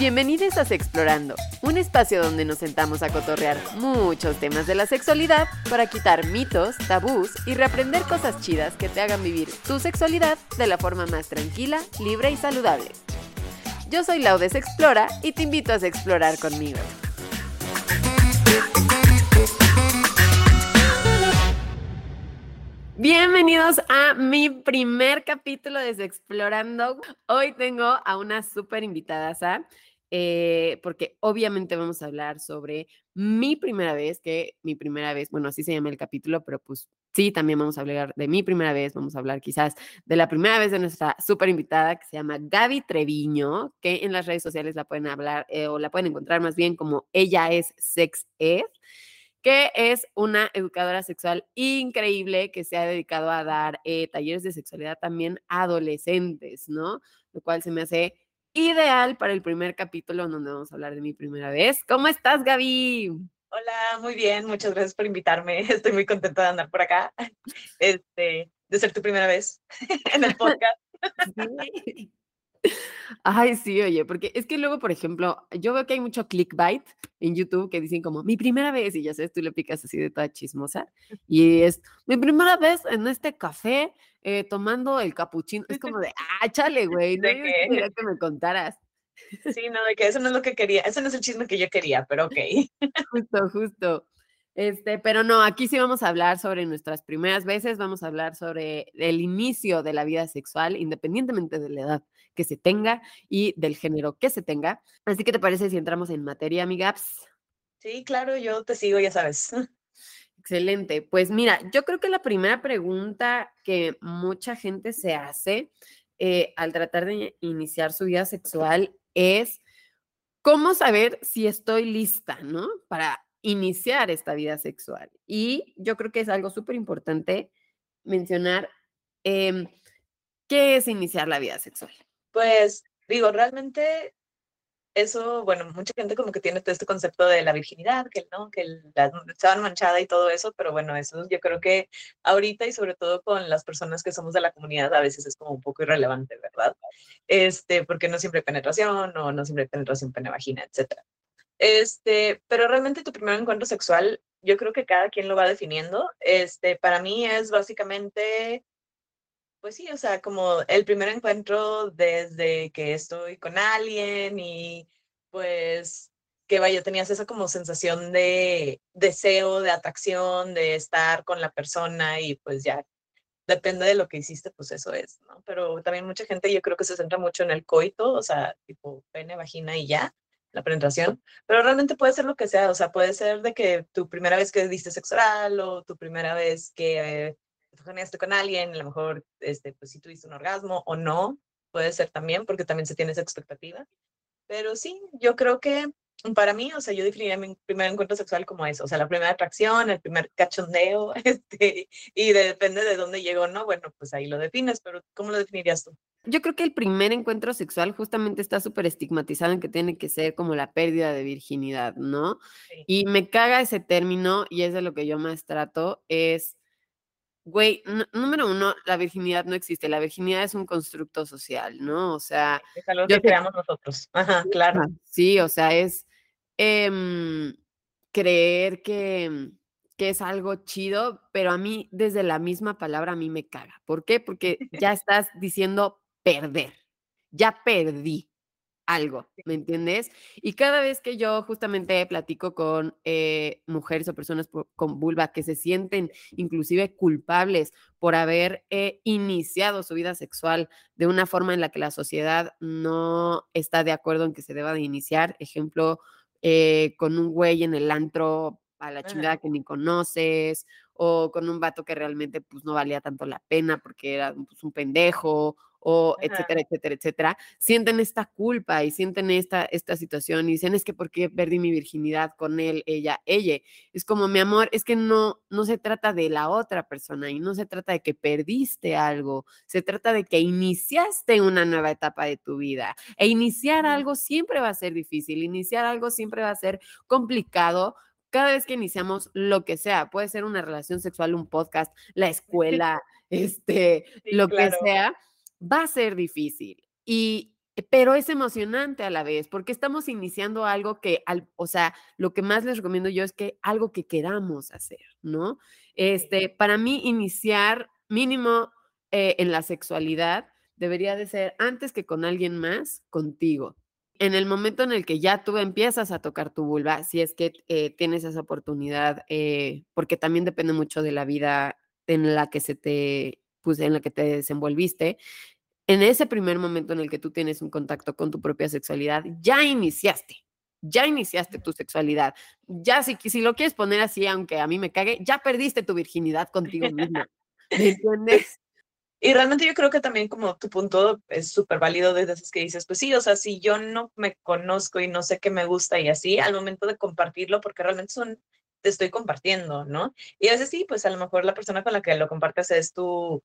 Bienvenidos a Explorando, un espacio donde nos sentamos a cotorrear muchos temas de la sexualidad para quitar mitos, tabús y reaprender cosas chidas que te hagan vivir tu sexualidad de la forma más tranquila, libre y saludable. Yo soy Laudes Explora y te invito a explorar conmigo. Bienvenidos a mi primer capítulo de Explorando. Hoy tengo a una súper invitada, eh, porque obviamente vamos a hablar sobre mi primera vez, que mi primera vez, bueno, así se llama el capítulo, pero pues sí, también vamos a hablar de mi primera vez, vamos a hablar quizás de la primera vez de nuestra súper invitada que se llama Gaby Treviño, que en las redes sociales la pueden hablar eh, o la pueden encontrar más bien como ella es Sex Ed que es una educadora sexual increíble que se ha dedicado a dar eh, talleres de sexualidad también a adolescentes, ¿no? Lo cual se me hace ideal para el primer capítulo donde vamos a hablar de mi primera vez. ¿Cómo estás, Gaby? Hola, muy bien, muchas gracias por invitarme. Estoy muy contenta de andar por acá, este, de ser tu primera vez en el podcast. Ay, sí, oye, porque es que luego, por ejemplo, yo veo que hay mucho clickbait en YouTube que dicen como mi primera vez y ya sabes, tú le picas así de toda chismosa y es mi primera vez en este café eh, tomando el capuchino. Es como de, ah, chale, güey, no quería que me contaras. Sí, no, de que eso no es lo que quería, eso no es el chisme que yo quería, pero ok. Justo, justo. Este, pero no, aquí sí vamos a hablar sobre nuestras primeras veces, vamos a hablar sobre el inicio de la vida sexual, independientemente de la edad que se tenga y del género que se tenga. Así que te parece si entramos en materia, amigas. Sí, claro, yo te sigo, ya sabes. Excelente. Pues mira, yo creo que la primera pregunta que mucha gente se hace eh, al tratar de iniciar su vida sexual es, ¿cómo saber si estoy lista, ¿no? Para iniciar esta vida sexual. Y yo creo que es algo súper importante mencionar em, qué es iniciar la vida sexual. Pues digo, realmente eso, bueno, mucha gente como que tiene todo este concepto de la virginidad, que no, que la estaban manchada y todo eso, pero bueno, eso yo creo que ahorita y sobre todo con las personas que somos de la comunidad a veces es como un poco irrelevante, ¿verdad? Este, porque no siempre hay penetración o no siempre hay penetración pene-vagina, etcétera. Este, pero realmente tu primer encuentro sexual, yo creo que cada quien lo va definiendo. Este, para mí es básicamente pues sí, o sea, como el primer encuentro desde que estoy con alguien y pues que vaya, tenías esa como sensación de deseo, de atracción, de estar con la persona y pues ya, depende de lo que hiciste, pues eso es, ¿no? Pero también mucha gente yo creo que se centra mucho en el coito, o sea, tipo pene, vagina y ya, la penetración, pero realmente puede ser lo que sea, o sea, puede ser de que tu primera vez que diste sexo oral o tu primera vez que te con alguien, a lo mejor, este, pues si tuviste un orgasmo o no, puede ser también, porque también se tiene esa expectativa. Pero sí, yo creo que para mí, o sea, yo definiría mi primer encuentro sexual como eso, o sea, la primera atracción, el primer cachondeo, este, y depende de dónde llegó, ¿no? Bueno, pues ahí lo defines, pero ¿cómo lo definirías tú? Yo creo que el primer encuentro sexual justamente está súper estigmatizado en que tiene que ser como la pérdida de virginidad, ¿no? Y me caga ese término y es de lo que yo más trato, es Güey, número uno, la virginidad no existe. La virginidad es un constructo social, ¿no? O sea. Es algo que creamos nosotros. Ajá, claro. Sí, o sea, es em, creer que, que es algo chido, pero a mí, desde la misma palabra, a mí me caga. ¿Por qué? Porque ya estás diciendo perder. Ya perdí algo, ¿me entiendes? Y cada vez que yo justamente platico con eh, mujeres o personas con vulva que se sienten inclusive culpables por haber eh, iniciado su vida sexual de una forma en la que la sociedad no está de acuerdo en que se deba de iniciar, ejemplo, eh, con un güey en el antro a la chingada que ni conoces, o con un vato que realmente pues no valía tanto la pena porque era pues, un pendejo, o etcétera, etcétera, etcétera, sienten esta culpa y sienten esta, esta situación y dicen, es que ¿por qué perdí mi virginidad con él, ella, ella? Es como, mi amor, es que no, no se trata de la otra persona y no se trata de que perdiste algo, se trata de que iniciaste una nueva etapa de tu vida. E iniciar algo siempre va a ser difícil, iniciar algo siempre va a ser complicado, cada vez que iniciamos lo que sea, puede ser una relación sexual, un podcast, la escuela, este, lo que sea, va a ser difícil. Y eh, pero es emocionante a la vez, porque estamos iniciando algo que, al, o sea, lo que más les recomiendo yo es que algo que queramos hacer, ¿no? Este, para mí, iniciar mínimo eh, en la sexualidad debería de ser antes que con alguien más, contigo. En el momento en el que ya tú empiezas a tocar tu vulva, si es que eh, tienes esa oportunidad, porque también depende mucho de la vida en la que se te, pues en la que te desenvolviste, en ese primer momento en el que tú tienes un contacto con tu propia sexualidad, ya iniciaste, ya iniciaste tu sexualidad. Ya si, si lo quieres poner así, aunque a mí me cague, ya perdiste tu virginidad contigo misma. ¿Me entiendes? Y realmente yo creo que también como tu punto es súper válido desde esos que dices, pues sí, o sea, si yo no me conozco y no sé qué me gusta y así, al momento de compartirlo, porque realmente son, te estoy compartiendo, ¿no? Y a veces sí, pues a lo mejor la persona con la que lo compartes es tu,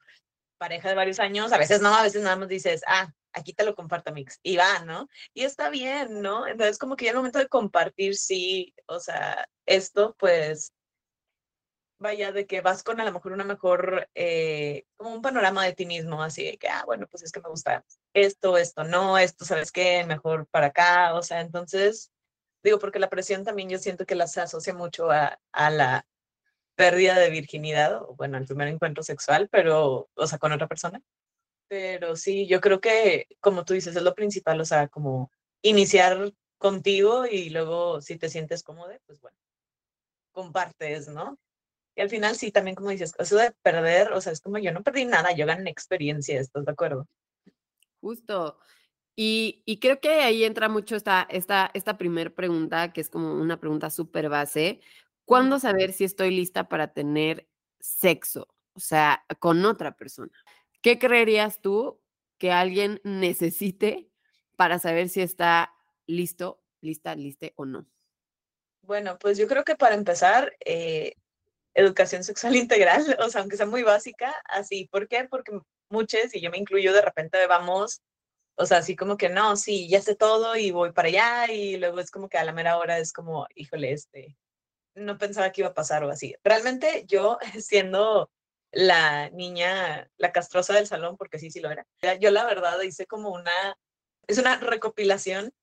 pareja de varios años, a veces no, a veces nada más dices, ah, aquí te lo comparto, Mix, y va, ¿no? Y está bien, ¿no? Entonces, como que ya el momento de compartir, sí, o sea, esto, pues, vaya, de que vas con a lo mejor una mejor, eh, como un panorama de ti mismo, así de que, ah, bueno, pues es que me gusta esto, esto, no, esto, ¿sabes qué? Mejor para acá, o sea, entonces, digo, porque la presión también yo siento que la asocia mucho a, a la pérdida de virginidad, o bueno, el primer encuentro sexual, pero, o sea, con otra persona. Pero sí, yo creo que, como tú dices, es lo principal, o sea, como iniciar contigo y luego si te sientes cómodo, pues bueno, compartes, ¿no? Y al final sí, también como dices, eso de perder, o sea, es como yo no perdí nada, yo gané experiencia, ¿estás de acuerdo? Justo. Y, y creo que ahí entra mucho esta, esta, esta primera pregunta, que es como una pregunta súper base, ¿Cuándo saber si estoy lista para tener sexo? O sea, con otra persona. ¿Qué creerías tú que alguien necesite para saber si está listo, lista, liste o no? Bueno, pues yo creo que para empezar, eh, educación sexual integral, o sea, aunque sea muy básica, así. ¿Por qué? Porque muchos, y yo me incluyo, de repente vamos, o sea, así como que no, sí, ya sé todo y voy para allá, y luego es como que a la mera hora es como, híjole, este, no pensaba que iba a pasar o así. Realmente yo, siendo la niña, la castrosa del salón, porque sí, sí lo era, yo la verdad hice como una, es una recopilación,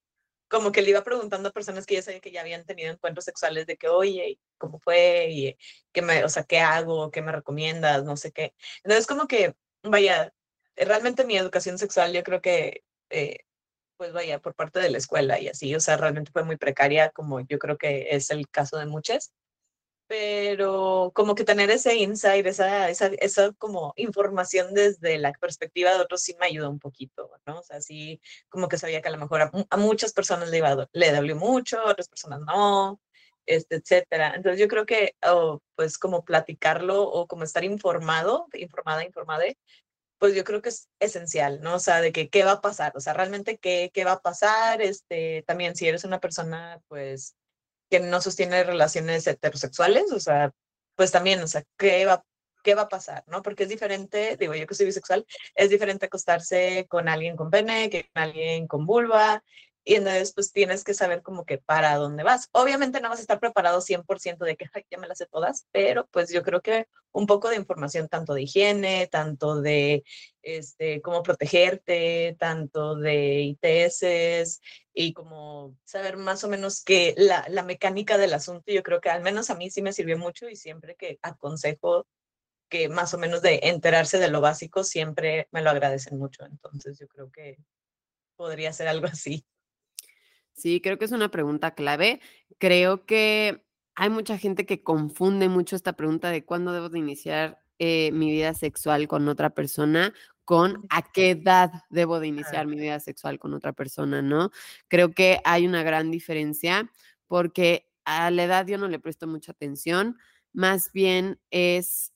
como que le iba preguntando a personas que ya sabía que ya habían tenido encuentros sexuales de que, oye, ¿cómo fue? Y qué me, o sea, ¿qué hago? ¿Qué me recomiendas? No sé qué. Entonces, como que, vaya, realmente mi educación sexual yo creo que eh, pues vaya, por parte de la escuela y así, o sea, realmente fue muy precaria, como yo creo que es el caso de muchas, pero como que tener ese insight, esa, esa, esa como información desde la perspectiva de otros sí me ayudó un poquito, ¿no? O sea, sí, como que sabía que a lo mejor a, muchas personas le, iba, le dolió mucho, a otras personas no, este, etcétera. Entonces yo creo que, oh, pues como platicarlo o como estar informado, informada, informada, pues yo creo que es esencial, ¿no? O sea, de que qué va a pasar, o sea, realmente qué, qué va a pasar, este, también si eres una persona, pues, que no sostiene relaciones heterosexuales, o sea, pues también, o sea, qué va, qué va a pasar, ¿no? Porque es diferente, digo yo que soy bisexual, es diferente acostarse con alguien con pene que con alguien con vulva, y entonces pues tienes que saber como que para dónde vas. Obviamente no vas a estar preparado 100% de que ya me las sé todas, pero pues yo creo que un poco de información tanto de higiene, tanto de este, cómo protegerte, tanto de ITS y como saber más o menos que la, la mecánica del asunto, yo creo que al menos a mí sí me sirvió mucho y siempre que aconsejo que más o menos de enterarse de lo básico, siempre me lo agradecen mucho. Entonces yo creo que podría ser algo así. Sí, creo que es una pregunta clave. Creo que hay mucha gente que confunde mucho esta pregunta de cuándo debo de iniciar eh, mi vida sexual con otra persona con a qué edad debo de iniciar mi vida sexual con otra persona, ¿no? Creo que hay una gran diferencia porque a la edad yo no le presto mucha atención, más bien es,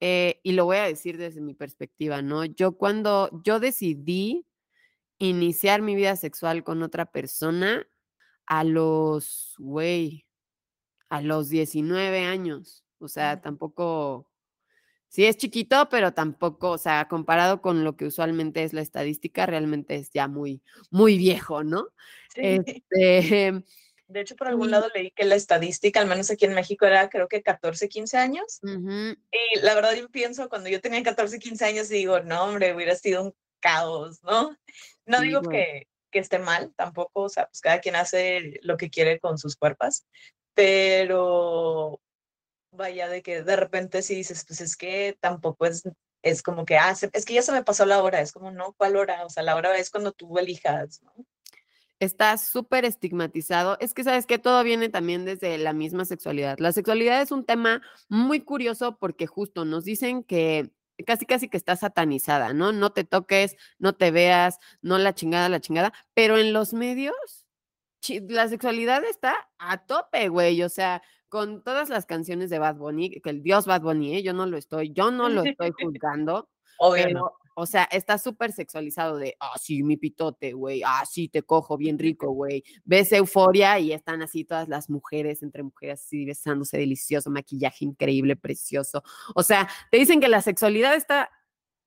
eh, y lo voy a decir desde mi perspectiva, ¿no? Yo cuando yo decidí iniciar mi vida sexual con otra persona a los, güey, a los 19 años. O sea, tampoco, sí es chiquito, pero tampoco, o sea, comparado con lo que usualmente es la estadística, realmente es ya muy, muy viejo, ¿no? Sí. Este, de hecho, por algún lado leí que la estadística, al menos aquí en México, era creo que 14, 15 años. Y la verdad yo pienso, cuando yo tenía 14, 15 años, digo, no, hombre, hubiera sido un caos, ¿no? No digo que, que esté mal tampoco, o sea, pues cada quien hace lo que quiere con sus cuerpos, pero vaya de que de repente si dices, pues es que tampoco es, es como que, ah, es que ya se me pasó la hora, es como, no, ¿cuál hora? O sea, la hora es cuando tú elijas, ¿no? Está súper estigmatizado. Es que sabes que todo viene también desde la misma sexualidad. La sexualidad es un tema muy curioso porque justo nos dicen que casi casi que está satanizada, ¿no? No te toques, no te veas, no la chingada, la chingada, pero en los medios la sexualidad está a tope, güey, o sea, con todas las canciones de Bad Bunny, que el dios Bad Bunny, ¿eh? yo no lo estoy, yo no lo estoy juzgando, pero, o sea, está súper sexualizado de, ah, sí, mi pitote, güey, ah, sí, te cojo bien rico, güey. Ves euforia y están así todas las mujeres, entre mujeres, así besándose delicioso, maquillaje increíble, precioso. O sea, te dicen que la sexualidad está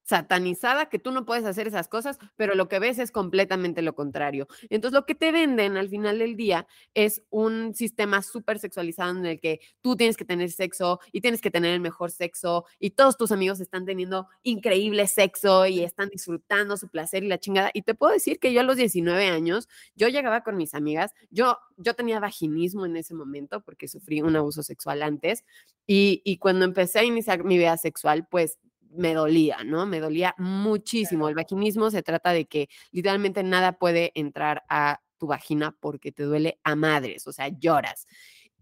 satanizada, que tú no puedes hacer esas cosas, pero lo que ves es completamente lo contrario. Entonces, lo que te venden al final del día es un sistema súper sexualizado en el que tú tienes que tener sexo y tienes que tener el mejor sexo y todos tus amigos están teniendo increíble sexo y están disfrutando su placer y la chingada. Y te puedo decir que yo a los 19 años, yo llegaba con mis amigas, yo, yo tenía vaginismo en ese momento porque sufrí un abuso sexual antes y, y cuando empecé a iniciar mi vida sexual, pues me dolía, ¿no? Me dolía muchísimo. El vaginismo se trata de que literalmente nada puede entrar a tu vagina porque te duele a madres, o sea, lloras.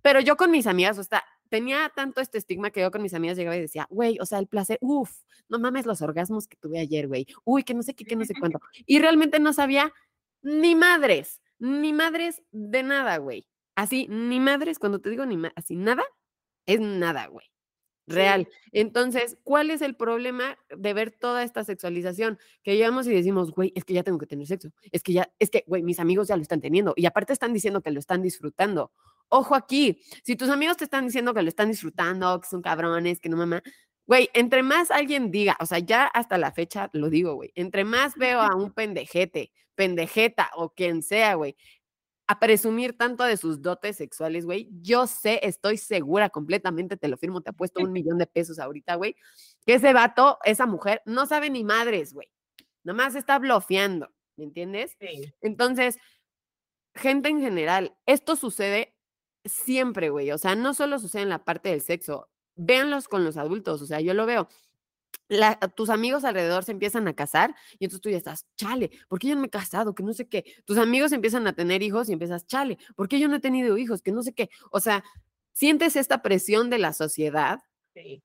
Pero yo con mis amigas, o sea, tenía tanto este estigma que yo con mis amigas llegaba y decía, güey, o sea, el placer, uff, no mames los orgasmos que tuve ayer, güey, uy, que no sé qué, que no sé cuánto. Y realmente no sabía ni madres, ni madres de nada, güey. Así, ni madres, cuando te digo ni así, nada, es nada, güey real. Entonces, ¿cuál es el problema de ver toda esta sexualización? Que llegamos y decimos, güey, es que ya tengo que tener sexo, es que ya, es que, güey, mis amigos ya lo están teniendo y aparte están diciendo que lo están disfrutando. Ojo aquí, si tus amigos te están diciendo que lo están disfrutando, que son cabrones, que no mamá, güey, entre más alguien diga, o sea, ya hasta la fecha lo digo, güey, entre más veo a un pendejete, pendejeta o quien sea, güey, a presumir tanto de sus dotes sexuales, güey. Yo sé, estoy segura completamente, te lo firmo, te apuesto un millón de pesos ahorita, güey, que ese vato, esa mujer, no sabe ni madres, güey. Nomás está bloqueando, ¿me entiendes? Sí. Entonces, gente en general, esto sucede siempre, güey. O sea, no solo sucede en la parte del sexo. Véanlos con los adultos, o sea, yo lo veo tus amigos alrededor se empiezan a casar y entonces tú ya estás, chale, ¿por qué yo no me he casado? Que no sé qué. Tus amigos empiezan a tener hijos y empiezas, chale, ¿por qué yo no he tenido hijos? Que no sé qué. O sea, sientes esta presión de la sociedad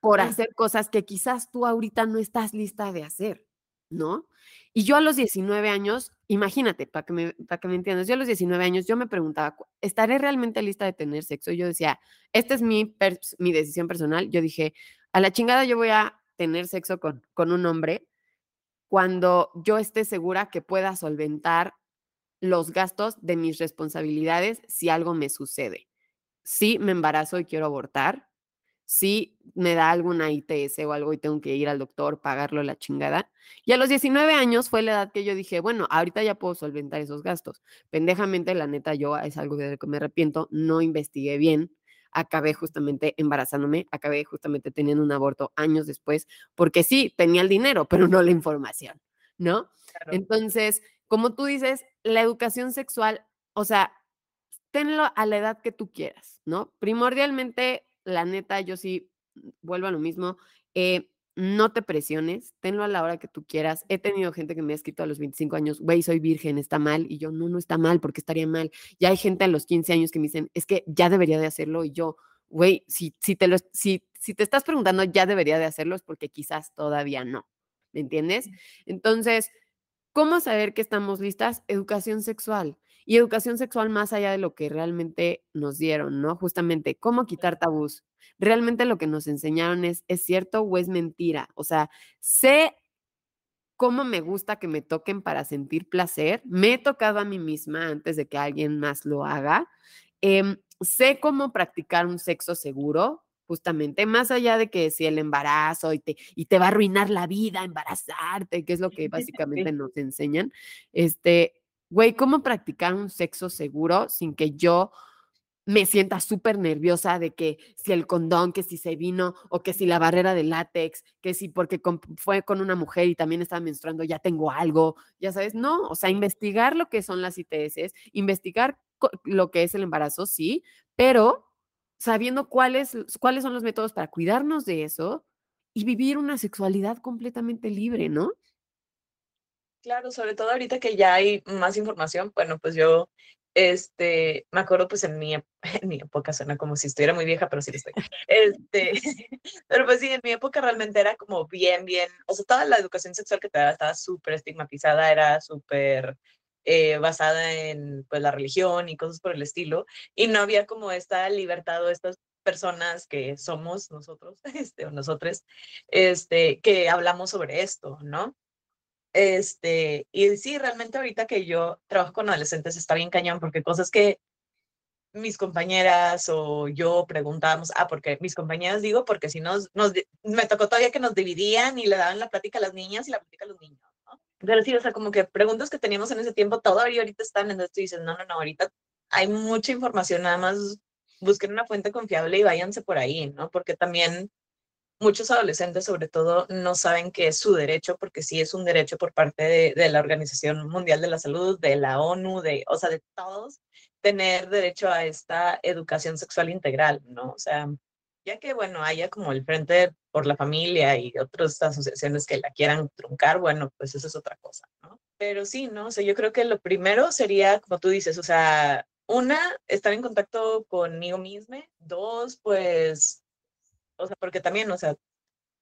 por hacer cosas que quizás tú ahorita no estás lista de hacer, ¿no? Y yo a los 19 años, imagínate, para que me, para que me entiendas, yo a los 19 años yo me preguntaba, ¿estaré realmente lista de tener sexo? Y yo decía, esta es mi, mi decisión personal. Yo dije, a la chingada yo voy a tener sexo con, con un hombre cuando yo esté segura que pueda solventar los gastos de mis responsabilidades si algo me sucede. Si me embarazo y quiero abortar, si me da alguna ITS o algo y tengo que ir al doctor, pagarlo la chingada. Y a los 19 años fue la edad que yo dije, bueno, ahorita ya puedo solventar esos gastos. Pendejamente, la neta, yo es algo de lo que me arrepiento, no investigué bien acabé justamente embarazándome, acabé justamente teniendo un aborto años después, porque sí, tenía el dinero, pero no la información, ¿no? Entonces, como tú dices, la educación sexual, o sea, tenlo a la edad que tú quieras, ¿no? Primordialmente, la neta, yo sí mm, vuelvo a lo mismo. Eh, no te presiones, tenlo a la hora que tú quieras. He tenido gente que me ha escrito a los 25 años, güey, soy virgen, está mal. Y yo, no, no está mal, porque estaría mal. Ya hay gente a los 15 años que me dicen, es que ya debería de hacerlo. Y yo, güey, si, si, te lo, si, si te estás preguntando, ya debería de hacerlo, es porque quizás todavía no. ¿Me entiendes? Entonces, ¿cómo saber que estamos listas? Educación sexual. Y educación sexual más allá de lo que realmente nos dieron, ¿no? Justamente, ¿cómo quitar tabús? realmente lo que nos enseñaron es, ¿es cierto o es mentira? O sea, sé cómo me gusta que me toquen para sentir placer. Me he tocado a mí misma antes de que alguien más lo haga. Em, sé cómo practicar un sexo seguro, justamente, más allá de que si el embarazo y te, y te va a arruinar la vida, embarazarte, que es lo que básicamente nos enseñan. Este, güey, ¿cómo practicar un sexo seguro sin que yo me sienta súper nerviosa de que si el condón, que si se vino, o que si la barrera de látex, que si porque fue con una mujer y también estaba menstruando, ya tengo algo, ya sabes, no, o sea, investigar lo que son las ITS, investigar lo que es el embarazo, sí, pero sabiendo cuáles, cuáles son los métodos para cuidarnos de eso y vivir una sexualidad completamente libre, ¿no? Claro, sobre todo ahorita que ya hay más información, bueno, pues yo este, me acuerdo pues en mi, mi época, suena como si estuviera muy vieja, pero sí lo estoy. Este, pero pues sí, en mi época realmente era como bien, bien, o sea, toda la educación sexual que te daba estaba súper estigmatizada, era súper eh, basada en pues la religión y cosas por el estilo, y no había como esta libertad o estas personas que somos nosotros, este, o nosotros, este, que hablamos sobre esto, ¿no? Este, y sí, realmente ahorita que yo trabajo con adolescentes está bien cañón porque cosas que mis compañeras o yo preguntábamos, ah, porque mis compañeras digo, porque si nos, nos, me tocó todavía que nos dividían y le daban la plática a las niñas y la plática a los niños, ¿no? Pero sí, o sea, como que preguntas que teníamos en ese tiempo todavía ahorita están en esto y dices, no, no, no, ahorita hay mucha información, nada más busquen una fuente confiable y váyanse por ahí, ¿no? Porque también muchos adolescentes sobre todo no saben que es su derecho, porque sí es un derecho por parte de, la Organización Mundial de la Salud, de la ONU, de, o sea, de todos, tener derecho a esta educación sexual integral, ¿no? O sea, ya que, bueno, haya como el Frente por la Familia y otras asociaciones que la quieran truncar, bueno, pues eso es otra cosa, ¿no? Pero sí, ¿no? O sea, yo creo que lo primero sería, como tú dices, o sea, una, estar en contacto conmigo misma, dos, pues o sea, porque también, o sea,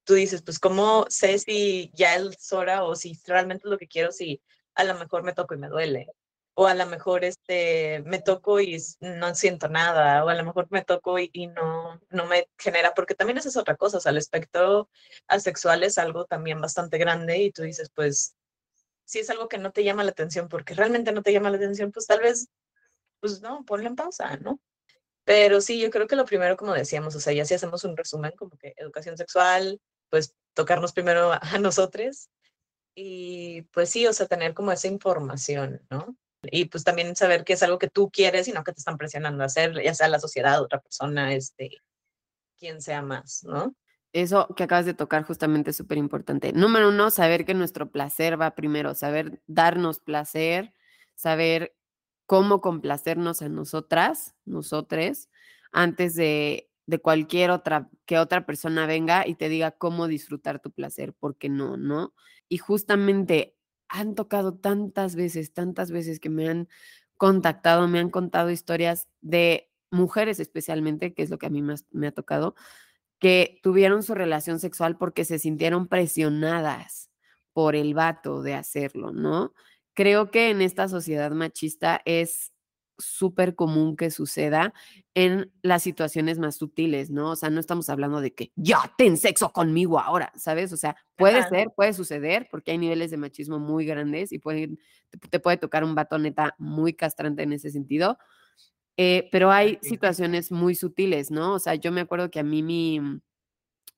tú dices, pues, ¿cómo sé si ya es hora o si realmente es lo que quiero, si a lo mejor me toco y me duele? O a lo mejor este, me toco y no siento nada, o a lo mejor me toco y, no, no me genera, porque también esa es otra cosa, o sea, el espectro asexual es algo también bastante grande y tú dices, pues, si es algo que no te llama la atención, porque realmente no te llama la atención, pues tal vez, pues no, ponle en pausa, ¿no? Pero sí, yo creo que lo primero, como decíamos, o sea, ya si hacemos un resumen, como que educación sexual, pues tocarnos primero a, nosotros y pues sí, o sea, tener como esa información, ¿no? Y pues también saber que es algo que tú quieres y no que te están presionando a hacer, ya sea la sociedad, otra persona, este, quien sea más, ¿no? Eso que acabas de tocar justamente es súper importante. Número uno, saber que nuestro placer va primero, saber darnos placer, saber cómo complacernos a nosotras, nosotres, antes de, de cualquier otra, que otra persona venga y te diga cómo disfrutar tu placer, porque no, ¿no? Y justamente han tocado tantas veces, tantas veces que me han contactado, me han contado historias de mujeres especialmente, que es lo que a mí más me ha tocado, que tuvieron su relación sexual porque se sintieron presionadas por el vato de hacerlo, ¿no? Creo que en esta sociedad machista es súper común que suceda en las situaciones más sutiles, ¿no? O sea, no estamos hablando de que ya ten sexo conmigo ahora, ¿sabes? O sea, puede ser, puede suceder, porque hay niveles de machismo muy grandes y puede, te, puede tocar un vato neta muy castrante en ese sentido, eh, pero hay situaciones muy sutiles, ¿no? O sea, yo me acuerdo que a mí mi,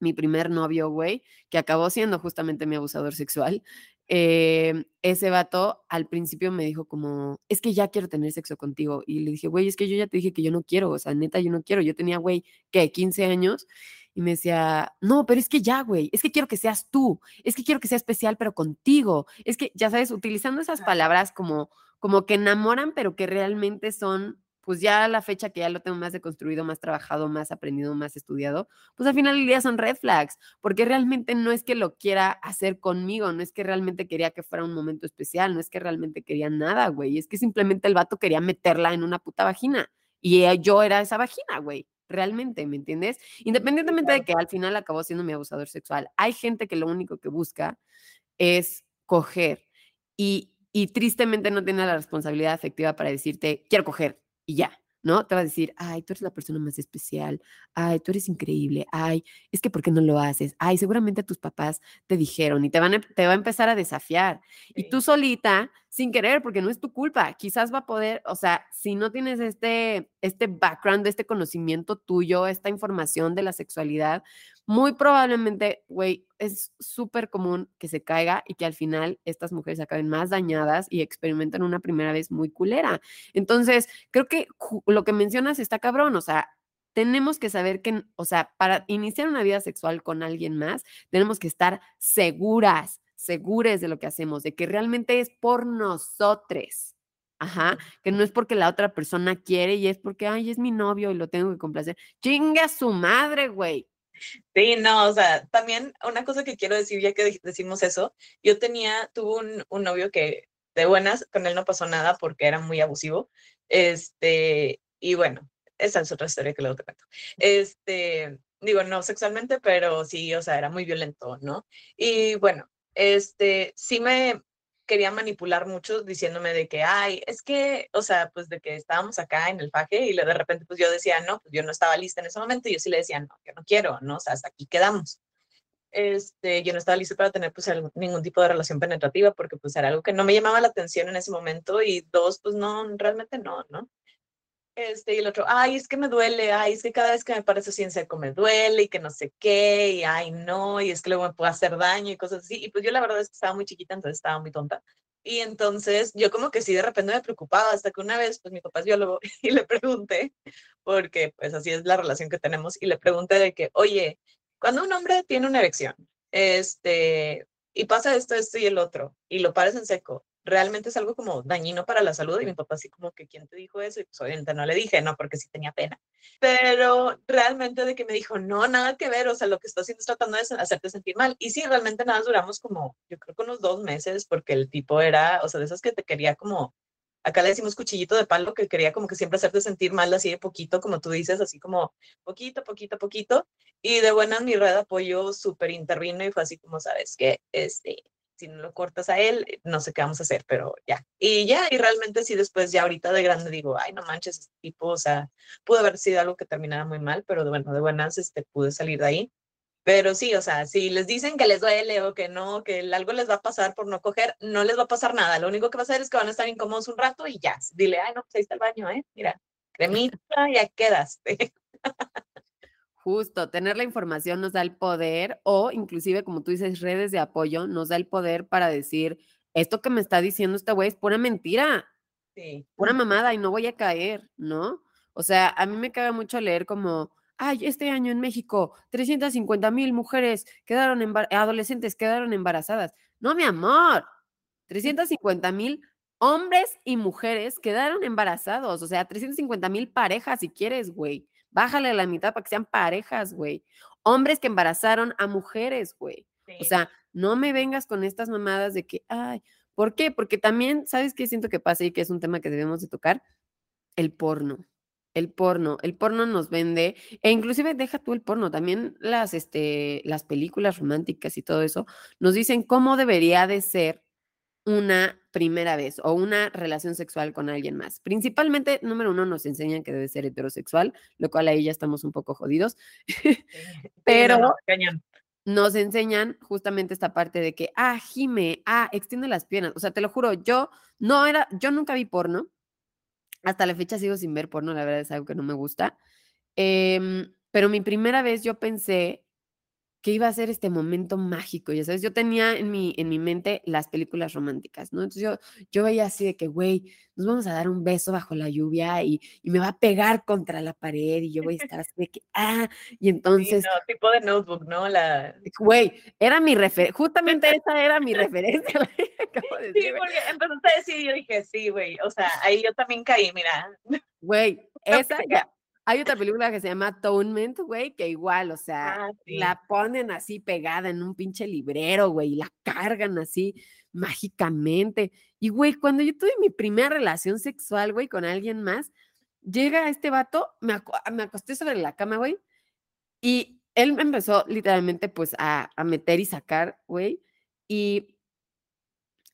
mi primer novio, güey, que acabó siendo justamente mi abusador sexual, eh, ese vato al principio me dijo como, es que ya quiero tener sexo contigo. Y le dije, güey, es que yo ya te dije que yo no quiero, o sea, neta, yo no quiero. Yo tenía, güey, ¿qué? 15 años. Y me decía, no, pero es que ya, güey, es que quiero que seas tú, es que quiero que sea especial, pero contigo. Es que, ya sabes, utilizando esas palabras como, como que enamoran, pero que realmente son pues ya la fecha que ya lo tengo más deconstruido, más trabajado, más aprendido, más estudiado, pues al final del día son red flags, porque realmente no es que lo quiera hacer conmigo, no es que realmente quería que fuera un momento especial, no es que realmente quería nada, güey, es que simplemente el vato quería meterla en una puta vagina y eh, yo era esa vagina, güey. Realmente, ¿me entiendes? Independientemente de que al final acabó siendo mi abusador sexual, hay gente que lo único que busca es coger y, y tristemente no tiene la responsabilidad afectiva para decirte, quiero coger, y ya, ¿no? Te va a decir, ay, tú eres la persona más especial, ay, tú eres increíble, ay, es que ¿por qué no lo haces? Ay, seguramente tus papás te dijeron y te, van a, te va a empezar a desafiar. Y tú solita, sin querer, porque no es tu culpa, quizás va a poder, o sea, si no tienes este, este background, este conocimiento tuyo, esta información de la sexualidad, muy probablemente, güey, es súper común que se caiga y que al final estas mujeres acaben más dañadas y experimenten una primera vez muy culera. Entonces, creo que lo que mencionas está cabrón, o sea, tenemos que saber que, o sea, para iniciar una vida sexual con alguien más, tenemos que estar seguras, seguras de lo que hacemos, de que realmente es por nosotros. Ajá, que no es porque la otra persona quiere y es porque, ay, es mi novio y lo tengo que complacer. Chinga su madre, güey. Sí, no, o sea, también una cosa que quiero decir, ya que decimos eso, yo tenía, tuve un, un novio que de buenas, con él no pasó nada porque era muy abusivo, este, y bueno, esa es otra historia que luego te cuento. Este, digo, no sexualmente, pero sí, o sea, era muy violento, ¿no? Y bueno, este, sí me quería manipular mucho diciéndome de que, ay, es que, o sea, pues de que estábamos acá en el faje y de repente pues yo decía, no, pues yo no estaba lista en ese momento y yo sí le decía, no, yo no quiero, ¿no? O sea, hasta aquí quedamos. Este, yo no estaba lista para tener pues ningún tipo de relación penetrativa porque pues era algo que no me llamaba la atención en ese momento y dos, pues no, realmente no, ¿no? Este, y el otro, ay, es que me duele, ay, es que cada vez que me parece en seco me duele y que no sé qué, y ay, no, y es que luego me puede hacer daño y cosas así. Y pues yo la verdad es que estaba muy chiquita, entonces estaba muy tonta. Y entonces yo como que sí de repente me preocupaba hasta que una vez, pues mi papá es biólogo y le pregunté, porque pues así es la relación que tenemos, y le pregunté de que, oye, cuando un hombre tiene una erección, este, y pasa esto, esto y el otro, y lo pares en seco, realmente es algo como dañino para la salud y mi papá así como que, ¿quién te dijo eso? Y pues obviamente no le dije, no, porque sí tenía pena. Pero realmente de que me dijo, no, nada que ver, o sea, lo que está haciendo es tratando de hacerte sentir mal. Y sí, realmente nada, duramos como, yo creo que unos dos meses, porque el tipo era, o sea, de esas que te quería como, acá le decimos cuchillito de palo, que quería como que siempre hacerte sentir mal así de poquito, como tú dices, así como poquito, poquito, poquito. Y de buena mi red de apoyo súper intervino y fue así como, ¿sabes qué? Este, si no lo cortas a él, eh, no sé qué vamos a hacer, pero ya. Y ya, y realmente sí, después ya ahorita de grande digo, ay, no manches, este tipo, o sea, pudo haber sido algo que terminara muy mal, pero bueno, de buenas, este, pude salir de ahí. Pero sí, o sea, si les dicen que les duele o que no, que algo les va a pasar por no coger, no les va a pasar nada. Lo único que va a hacer es que van a estar incómodos un rato y ya. Dile, ay, no, pues ahí está el baño, ¿eh? Mira, cremita, ya quedaste. Justo, tener la información nos da el poder o inclusive, como tú dices, redes de apoyo nos da el poder para decir, esto que me está diciendo este güey es pura mentira, sí. pura mamada y no voy a caer, ¿no? O sea, a mí me caga mucho leer como, ay, este año en México 350 mil mujeres quedaron, adolescentes quedaron embarazadas. No, mi amor, 350 mil hombres y mujeres quedaron embarazados, o sea, 350 mil parejas si quieres, güey. Bájale a la mitad para que sean parejas, güey. Hombres que embarazaron a mujeres, güey. O sea, no me vengas con estas mamadas de que, ay, ¿por qué? Porque también, ¿sabes qué siento que pasa y que es un tema que debemos de tocar? El porno. El porno, el porno nos vende, e inclusive deja tú el porno, también las, este, las películas románticas y todo eso, nos dicen cómo debería de ser una primera vez o una relación sexual con alguien más. Principalmente, número uno, nos enseñan que debe ser heterosexual, lo cual ahí ya estamos un poco jodidos. Pero nos enseñan justamente esta parte de que, ah, gime, ah, extiende las piernas. O sea, te lo juro, yo no era, yo nunca vi porno. Hasta la fecha sigo sin ver porno, la verdad es algo que no me gusta. Em, pero mi primera vez yo pensé que iba a ser este momento mágico, ya sabes, yo tenía en mi, en mi mente las películas románticas, ¿no? Entonces yo, yo veía así de que, güey, nos vamos a dar un beso bajo la lluvia y, y, me va a pegar contra la pared y yo voy a estar así de que, ah, y entonces... Sí, no, tipo de notebook, ¿no? La... Güey, era mi referencia, justamente esa era mi referencia. Acabo de decir, sí, porque empezaste a decir y yo dije, sí, güey, o sea, ahí yo también caí, mira. Güey, esa ya, hay otra película que se llama Atonement, güey, que igual, o sea, ah, la ponen así pegada en un pinche librero, güey, y la cargan así mágicamente. Y, güey, cuando yo tuve mi primera relación sexual, güey, con alguien más, llega este vato, me, me acosté sobre la cama, güey, y él me empezó literalmente, pues, a, a meter y sacar, güey, y,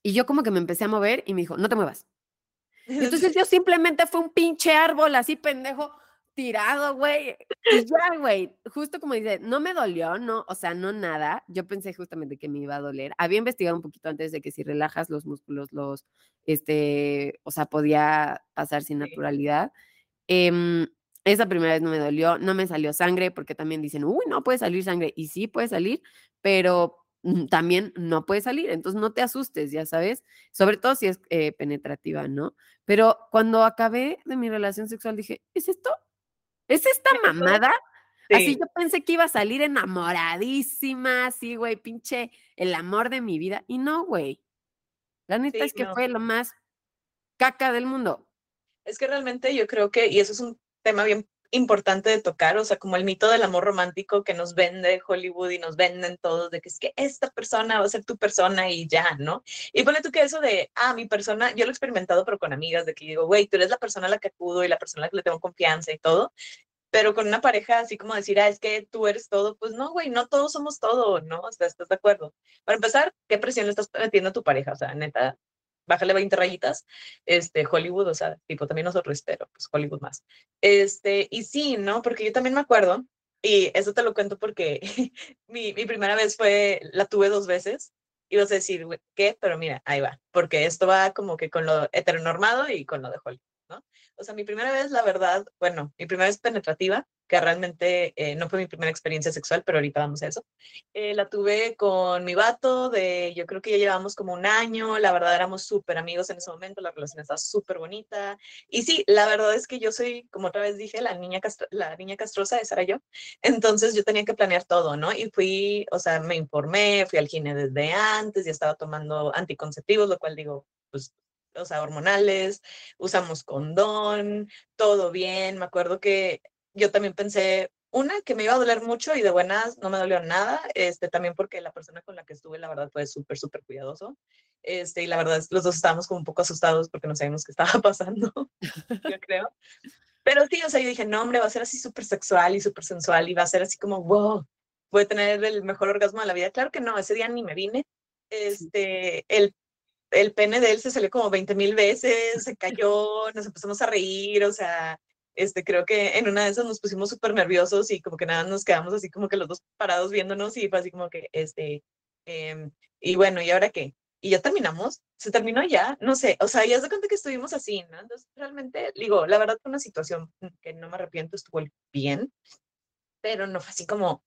y yo como que me empecé a mover y me dijo, no te muevas. entonces yo simplemente fue un pinche árbol así, pendejo, tirado, güey. Y ya, güey, justo como dice, no me dolió, no, o sea, no nada. Yo pensé justamente que me iba a doler. Había investigado un poquito antes de que si relajas los músculos, los, este, o sea, podía pasar sin naturalidad. Em, Esa primera vez no me dolió, no me salió sangre, porque también dicen, uy, no puede salir sangre. Y sí puede salir, pero mm, también no puede salir. Entonces no te asustes, ya sabes, sobre todo si es eh, penetrativa, ¿no? Pero cuando acabé de mi relación sexual dije, ¿es esto? ¿Es esta mamada? Así yo pensé que iba a salir enamoradísima, así, güey, pinche el amor de mi vida. Y no, güey. La neta es que fue lo más caca del mundo. Es que realmente yo creo que, y eso es un tema bien importante de tocar, o sea, como el mito del amor romántico que nos vende Hollywood y nos venden todos, de que es que esta persona va a ser tu persona y ya, ¿no? Y pone tú que eso de, ah, mi persona, yo lo he experimentado, pero con amigas, de que digo, güey, tú eres la persona a la que acudo y la persona a la que le tengo confianza y todo, pero con una pareja así como decir, ah, es que tú eres todo, pues no, güey, no todos somos todo, ¿no? O sea, ¿estás de acuerdo? Para empezar, ¿qué presión le estás metiendo a tu pareja? O sea, neta, bájale 20 rayitas, este, Hollywood, o sea, tipo, también nosotros, pero pues Hollywood más. Este, y sí, ¿no? Porque yo también me acuerdo, y eso te lo cuento porque mi, mi primera vez fue, la tuve dos veces, y vas a decir, ¿qué? Pero mira, ahí va, porque esto va como que con lo heteronormado y con lo de Hollywood. O sea, mi primera vez, la verdad, bueno, mi primera vez penetrativa, que realmente eh, no fue mi primera experiencia sexual, pero ahorita vamos a eso. Eh, la tuve con mi vato de, yo creo que ya llevamos como un año, la verdad éramos súper amigos en ese momento, la relación estaba súper bonita. Y sí, la verdad es que yo soy, como otra vez dije, la niña, la niña castrosa, esa era yo. Entonces yo tenía que planear todo, ¿no? Y fui, o sea, me informé, fui al gine desde antes, ya estaba tomando anticonceptivos, lo cual digo, pues o sea, hormonales, usamos condón, todo bien. Me acuerdo que yo también pensé, una, que me iba a doler mucho y de buenas no me dolió nada, este, también porque la persona con la que estuve, la verdad, fue súper, súper cuidadoso. Este, y la verdad, los dos estábamos como un poco asustados porque no sabíamos qué estaba pasando, yo creo. Pero sí, o sea, yo dije, no, hombre, va a ser así súper sexual y súper sensual y va a ser así como, wow, voy a tener el mejor orgasmo de la vida. Claro que no, ese día ni me vine. Este, el el pene de él se salió como 20 mil veces, se cayó, nos empezamos a reír, o sea, este, creo que en una de esas nos pusimos súper nerviosos y como que nada, nos quedamos así como que los dos parados viéndonos y fue así como que, este, em, y bueno, ¿y ahora qué? Y ya terminamos, se terminó ya, no sé, o sea, ya se cuenta que estuvimos así, ¿no? Entonces, realmente, digo, la verdad fue una situación que no me arrepiento, estuvo bien, pero no fue así como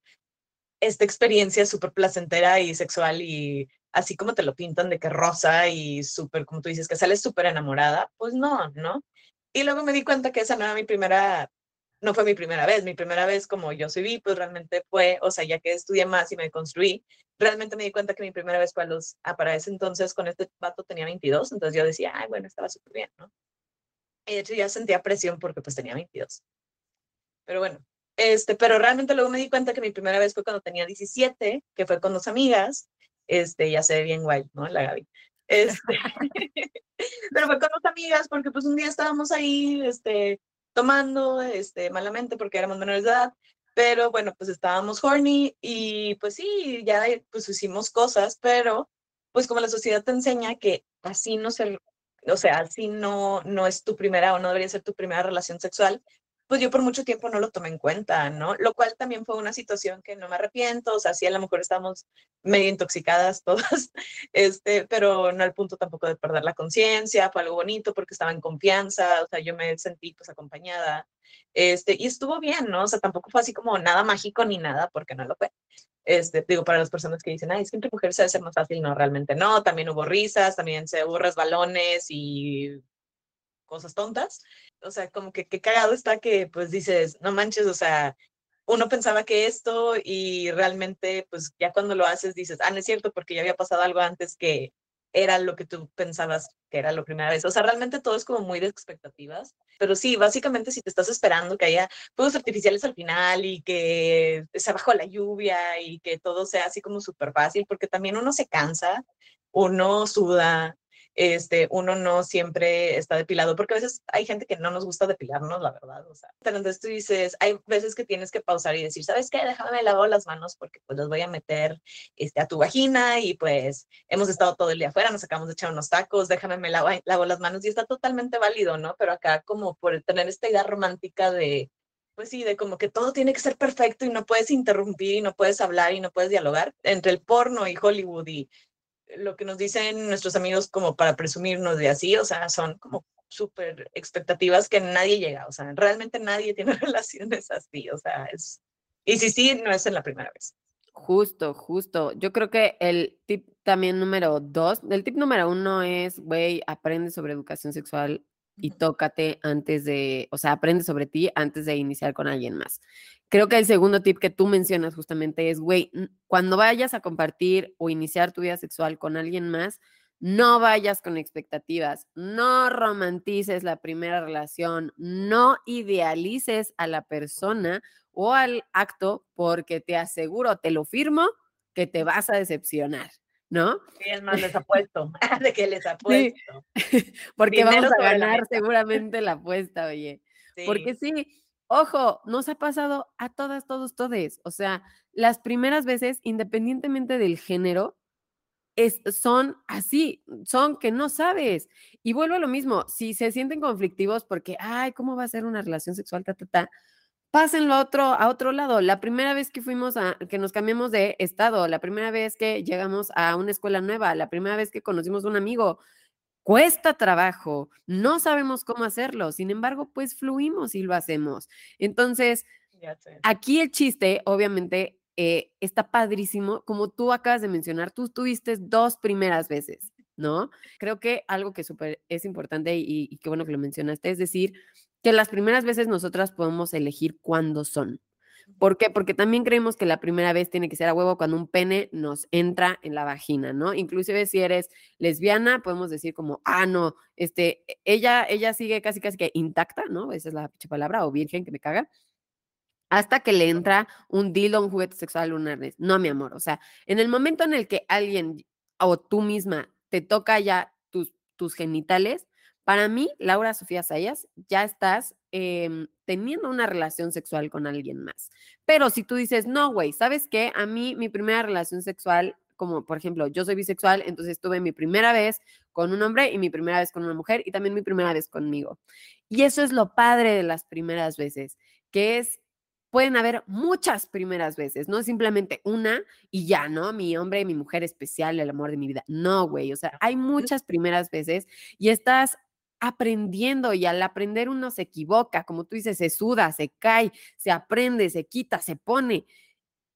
esta experiencia súper placentera y sexual y así como te lo pintan de que rosa y súper, como tú dices, que sales súper enamorada, pues no, ¿no? Y luego me di cuenta que esa no era mi primera, no fue mi primera vez, mi primera vez como yo vi, pues realmente fue, o sea, ya que estudié más y me construí, realmente me di cuenta que mi primera vez fue a los, ah, para ese entonces con este vato tenía 22, entonces yo decía, ay, bueno, estaba súper bien, ¿no? Y de hecho ya sentía presión porque pues tenía 22. Pero bueno, este, pero realmente luego me di cuenta que mi primera vez fue cuando tenía 17, que fue con dos amigas, este, ya se ve bien guay, ¿no? La Gaby. Este, pero fue con dos amigas porque pues un día estábamos ahí, este, tomando, este, malamente porque éramos menores de edad, pero bueno, pues estábamos horny y pues sí, ya pues hicimos cosas, pero pues como la sociedad te enseña que así no se, o sea, así no, no es tu primera o no debería ser tu primera relación sexual, pues yo por mucho tiempo no lo tomé en cuenta, ¿no? Lo cual también fue una situación que no me arrepiento, o sea, sí a lo mejor estamos medio intoxicadas todas, este, pero no al punto tampoco de perder la conciencia, fue algo bonito porque estaba en confianza, o sea, yo me sentí pues acompañada, este, y estuvo bien, ¿no? O sea, tampoco fue así como nada mágico ni nada, porque no lo fue. Este, digo, para las personas que dicen, ay, es que entre mujeres debe ser más fácil, no, realmente no, también hubo risas, también se hubo resbalones y cosas tontas. O sea, como que qué cagado está que pues dices, no manches, o sea, uno pensaba que esto y realmente pues ya cuando lo haces dices, ah, no es cierto porque ya había pasado algo antes que era lo que tú pensabas que era la primera vez. O sea, realmente todo es como muy de expectativas. Pero sí, básicamente si te estás esperando que haya fuegos artificiales al final y que se bajó la lluvia y que todo sea así como súper fácil, porque también uno se cansa, uno suda, este, uno no siempre está depilado, porque a veces hay gente que no nos gusta depilarnos, la verdad, o sea, entonces tú dices, hay veces que tienes que pausar y decir, ¿sabes qué? Déjame lavar las manos porque pues los voy a meter este, a tu vagina y pues hemos estado todo el día afuera, nos acabamos de echar unos tacos, déjame me lavo, lavo las manos y está totalmente válido, ¿no? Pero acá como por tener esta idea romántica de, pues sí, de como que todo tiene que ser perfecto y no puedes interrumpir y no puedes hablar y no puedes dialogar entre el porno y Hollywood y lo que nos dicen nuestros amigos como para presumirnos de así, o sea, son como súper expectativas que nadie llega, o sea, realmente nadie tiene relaciones así, o sea, es, y si sí, no es en la primera vez. Justo, justo. Yo creo que el tip también número dos, el tip número uno es, güey, aprende sobre educación sexual y tócate antes de, o sea, aprende sobre ti antes de iniciar con alguien más. Creo que el segundo tip que tú mencionas justamente es, güey, cuando vayas a compartir o iniciar tu vida sexual con alguien más, no vayas con expectativas, no romantices la primera relación, no idealices a la persona o al acto porque te aseguro, te lo firmo, que te vas a decepcionar. ¿No? Sí, es más, les apuesto, de que les apuesto. porque vamos a ganar seguramente la apuesta, oye. Porque sí, ojo, nos ha pasado a todas, todos, todes. O sea, las primeras veces, independientemente del género, es, son así, son que no sabes. Y vuelvo a lo mismo, si se sienten conflictivos porque, ay, ¿cómo va a ser una relación sexual? Ta, ta, ta, pásenlo a otro, a otro lado. La primera vez que fuimos a, que nos cambiamos de estado, la primera vez que llegamos a una escuela nueva, la primera vez que conocimos a un amigo, cuesta trabajo, no sabemos cómo hacerlo, sin embargo, pues fluimos y lo hacemos. Entonces, aquí el chiste, obviamente, eh, está padrísimo, como tú acabas de mencionar, tú tuviste dos primeras veces, ¿no? Creo que algo que súper es importante y, y qué bueno que lo mencionaste, es decir, que las primeras veces nosotras podemos elegir cuándo son. ¿Por qué? Porque también creemos que la primera vez tiene que ser a huevo cuando un pene nos entra en la vagina, ¿no? Inclusive si eres lesbiana, podemos decir como, ah, no, este, e, ella, ella sigue casi, casi que intacta, ¿no? Esa es la palabra, o virgen que me caga, hasta que le entra un dildo, un juguete sexual, un arnés. No, mi amor, o sea, en el momento en el que alguien o tú misma te toca ya tus, tus genitales, para mí, Laura Sofía Sayas, ya estás em, teniendo una relación sexual con alguien más. Pero si tú dices, no, güey, ¿sabes qué? A mí mi primera relación sexual, como por ejemplo, yo soy bisexual, entonces tuve mi primera vez con un hombre y mi primera vez con una mujer y también mi primera vez conmigo. Y eso es lo padre de las primeras veces, que es pueden haber muchas primeras veces, no simplemente una y ya, ¿no? Mi hombre, mi mujer especial, el amor de mi vida. No, güey, o sea, hay muchas primeras veces y estás aprendiendo y al aprender uno se equivoca, como tú dices, se suda, se cae, se aprende, se quita, se pone.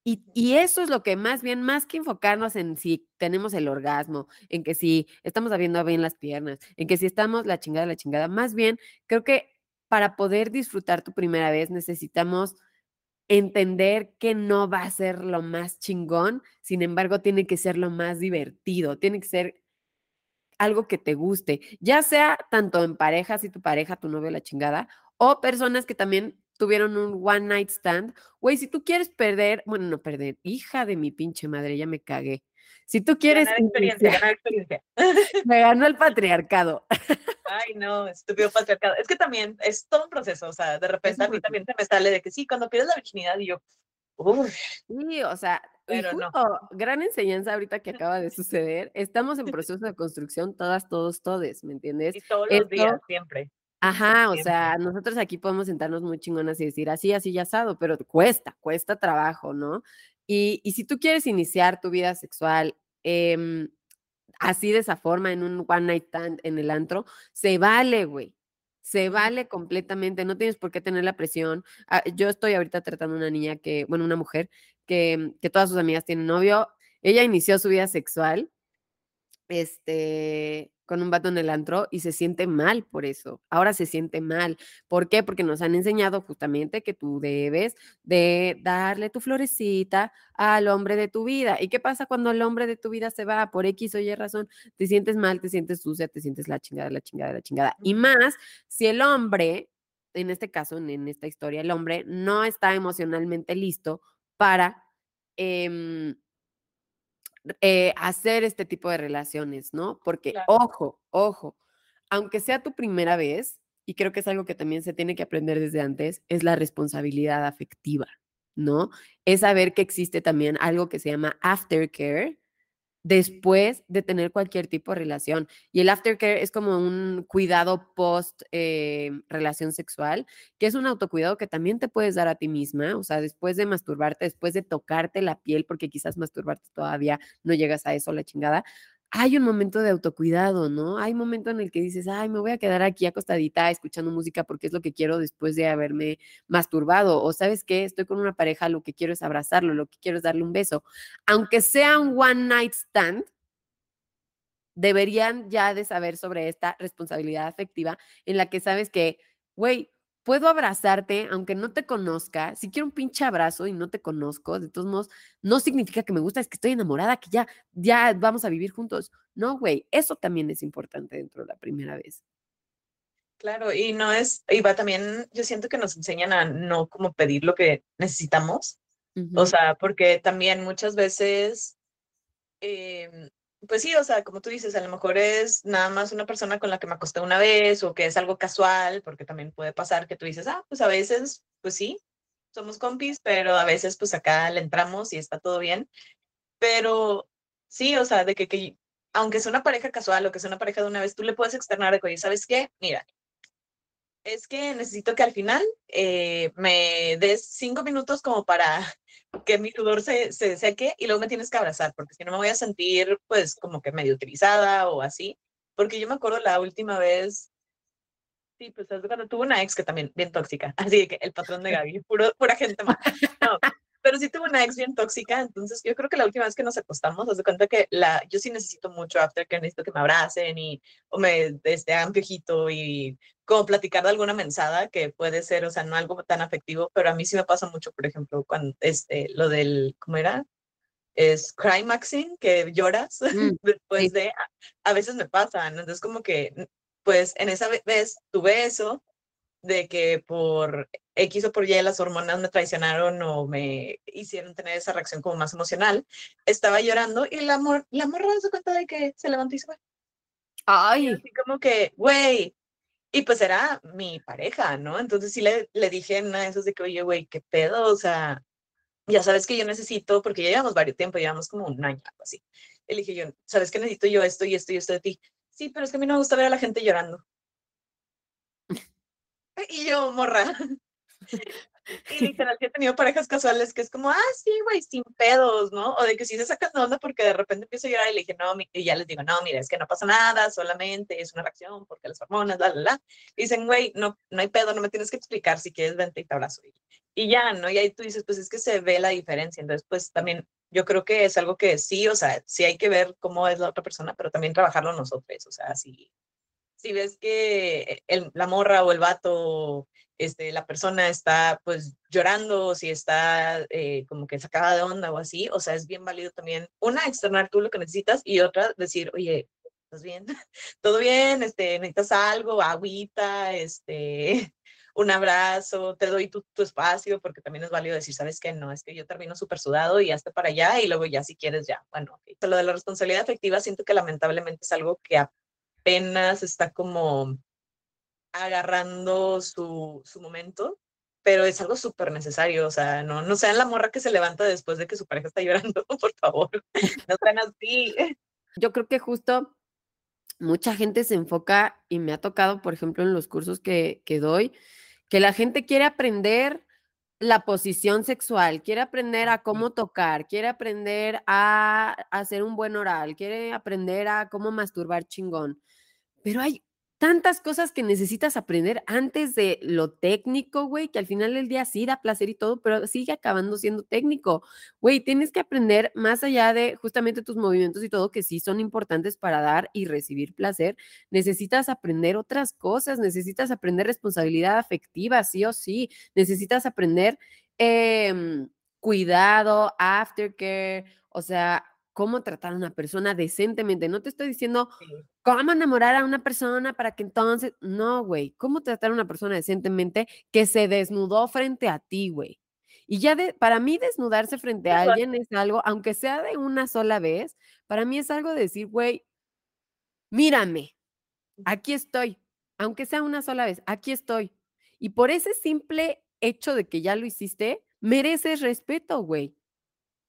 Y, eso es lo que más bien, más que enfocarnos en si tenemos el orgasmo, en que si estamos abriendo bien las piernas, en que si estamos la chingada, la chingada, más bien creo que para poder disfrutar tu primera vez necesitamos entender que no va a ser lo más chingón, sin embargo tiene que ser lo más divertido, tiene que ser algo que te guste, ya sea tanto en pareja, si tu pareja, tu novio, la chingada, o personas que también tuvieron un one night stand. Güey, si tú quieres perder, bueno, no perder, hija de mi pinche madre, ya me cagué. Si tú quieres... Ganar experiencia, ganar experiencia. Me ganó el patriarcado. Ay, no, estúpido patriarcado. Es que también es todo un proceso, o sea, de repente a mí también se me sale de que sí, cuando pierdes la virginidad y yo, Sí, o sea, pero no. Gran enseñanza ahorita que acaba de suceder. Estamos en proceso de construcción, todas, todos, todes, ¿me entiendes? Y todos los días, siempre. Ajá, o sea, nosotros aquí podemos sentarnos muy chingonas y decir así, así, ya asado, pero cuesta, cuesta trabajo, ¿no? Y, y si tú quieres iniciar tu vida sexual eh, así de esa forma, en un one night stand en el antro, se vale, güey. Se vale completamente, no tienes por qué tener la presión. Ah, yo estoy ahorita tratando a una niña que, bueno, una mujer que, que todas sus amigas tienen novio. Ella inició su vida sexual este, con un vato en el antro y se siente mal por eso. Ahora se siente mal. ¿Por qué? Porque nos han enseñado justamente que tú debes de darle tu florecita al hombre de tu vida. ¿Y qué pasa cuando el hombre de tu vida se va por X o Y razón? Te sientes mal, te sientes sucia, te sientes la chingada, la chingada, la chingada. Y más si el hombre, en este caso, en esta historia, el hombre no está emocionalmente listo para... Em, eh, hacer este tipo de relaciones, ¿no? Porque, ojo, ojo, aunque sea tu primera vez, y creo que es algo que también se tiene que aprender desde antes, es la responsabilidad afectiva, ¿no? Es saber que existe también algo que se llama aftercare, después de tener cualquier tipo de relación. Y el aftercare es como un cuidado post eh, relación sexual, que es un autocuidado que también te puedes dar a ti misma, o sea, después de masturbarte, después de tocarte la piel, porque quizás masturbarte todavía no llegas a eso, la chingada. Hay un momento de autocuidado, ¿no? Hay un momento en el que dices, ay, me voy a quedar aquí acostadita escuchando música porque es lo que quiero después de haberme masturbado. O sabes qué, estoy con una pareja, lo que quiero es abrazarlo, lo que quiero es darle un beso. Aunque sea un one night stand, deberían ya de saber sobre esta responsabilidad afectiva en la que sabes que, güey, puedo abrazarte aunque no te conozca. Si quiero un pinche abrazo y no te conozco, de todos modos, no significa que me gusta, es que estoy enamorada, que ya, ya vamos a vivir juntos. No, güey, eso también es importante dentro de la primera vez. Claro, y no es, y va también, yo siento que nos enseñan a no como pedir lo que necesitamos. O sea, porque también muchas veces eh, pues sí, o sea, como tú dices, a lo mejor es nada más una persona con la que me acosté una vez o que es algo casual, porque también puede pasar que tú dices, ah, pues a veces, pues sí, somos compis, pero a veces pues acá le entramos y está todo bien. Pero sí, o sea, de que, que aunque es una pareja casual o que es una pareja de una vez, tú le puedes externar de que, oye, ¿sabes qué? Mira, es que necesito que al final eh, me des cinco minutos como para que mi sudor se, se seque y luego me tienes que abrazar, porque si no me voy a sentir pues como que medio utilizada o así. Porque yo me acuerdo la última vez, sí, pues cuando tuve una ex que también bien tóxica, así que el patrón de Gaby, puro, pura gente mala. No, pero sí tuve una ex bien tóxica, entonces yo creo que la última vez que nos acostamos, haz de cuenta que la, yo sí necesito mucho after que necesito que me abracen y o me este, hagan piojito y como platicar de alguna mensada que puede ser, o sea, no algo tan afectivo, pero a mí sí me pasa mucho, por ejemplo, cuando este, lo del, ¿cómo era? Es maxing que lloras mm, después de, a, a, veces me pasa, ¿no? Entonces como que, pues en esa vez tuve eso, de que por X o por Y las hormonas me traicionaron o me hicieron tener esa reacción como más emocional, estaba llorando y la, mor la morra se cuenta de que se levantó y se fue. Ay. así como que, güey. Y pues era mi pareja, ¿no? Entonces sí le, le dije en una de esas de que, oye, güey, ¿qué pedo? O sea, ya sabes que yo necesito, porque ya llevamos varios tiempo, llevamos como un año, algo así. Le dije yo, ¿sabes que necesito yo esto y esto y esto de ti? Sí, pero es que a mí no me gusta ver a la gente llorando. Y yo, morra. Y literal, que he tenido parejas casuales que es como, ah, sí, güey, sin pedos, ¿no? O de que sí se sacan de onda porque de repente empiezo a llorar y le dije, no, y ya les digo, no, mira, es que no pasa nada, solamente es una reacción porque las hormonas, la, la, la. dicen, güey, no, no hay pedo, no me tienes que explicar, si quieres, vente y te abrazo. Y, y ya, ¿no? Y ahí tú dices, pues es que se ve la diferencia. Entonces, pues también yo creo que es algo que sí, o sea, sí hay que ver cómo es la otra persona, pero también trabajarlo nosotros, o sea, sí si ves que la morra o el vato, este, la persona está pues llorando, si está eh, como que sacada de onda o así, o sea, es bien válido también, una, externar tú lo que necesitas y otra, decir, oye, ¿estás bien? ¿Todo bien? Este, ¿Necesitas algo? Agüita, este, un abrazo, te doy tu, espacio, porque también es válido decir, ¿sabes qué? No, es que yo termino súper sudado y hasta para allá y luego ya si quieres ya, bueno, okay. Lo de la responsabilidad afectiva siento que lamentablemente es algo que apenas está como agarrando su, su momento, pero es algo súper necesario, o sea, no, no sean la morra que se levanta después de que su pareja está llorando, por favor, no sean así. Yo creo que justo mucha gente se enfoca, y me ha tocado, por ejemplo, en los cursos que, que doy, que la gente quiere aprender la posición sexual, quiere aprender a cómo tocar, quiere aprender a hacer un buen oral, quiere aprender a cómo masturbar chingón pero hay tantas cosas que necesitas aprender antes de lo técnico, güey, que al final del día sí da placer y todo, pero sigue acabando siendo técnico. Güey, tienes que aprender más allá de justamente tus movimientos y todo, que sí son importantes para dar y recibir placer. Necesitas aprender otras cosas, necesitas aprender responsabilidad afectiva, sí o sí. Necesitas aprender eh, cuidado, aftercare, o sea, cómo tratar a una persona decentemente. No te estoy diciendo cómo enamorar a una persona para que entonces, no, güey, cómo tratar a una persona decentemente que se desnudó frente a ti, güey. Y ya de, para mí desnudarse frente a alguien es algo, aunque sea de una sola vez, para mí es algo de decir, güey, mírame, aquí estoy, aunque sea una sola vez, aquí estoy. Y por ese simple hecho de que ya lo hiciste, mereces respeto, güey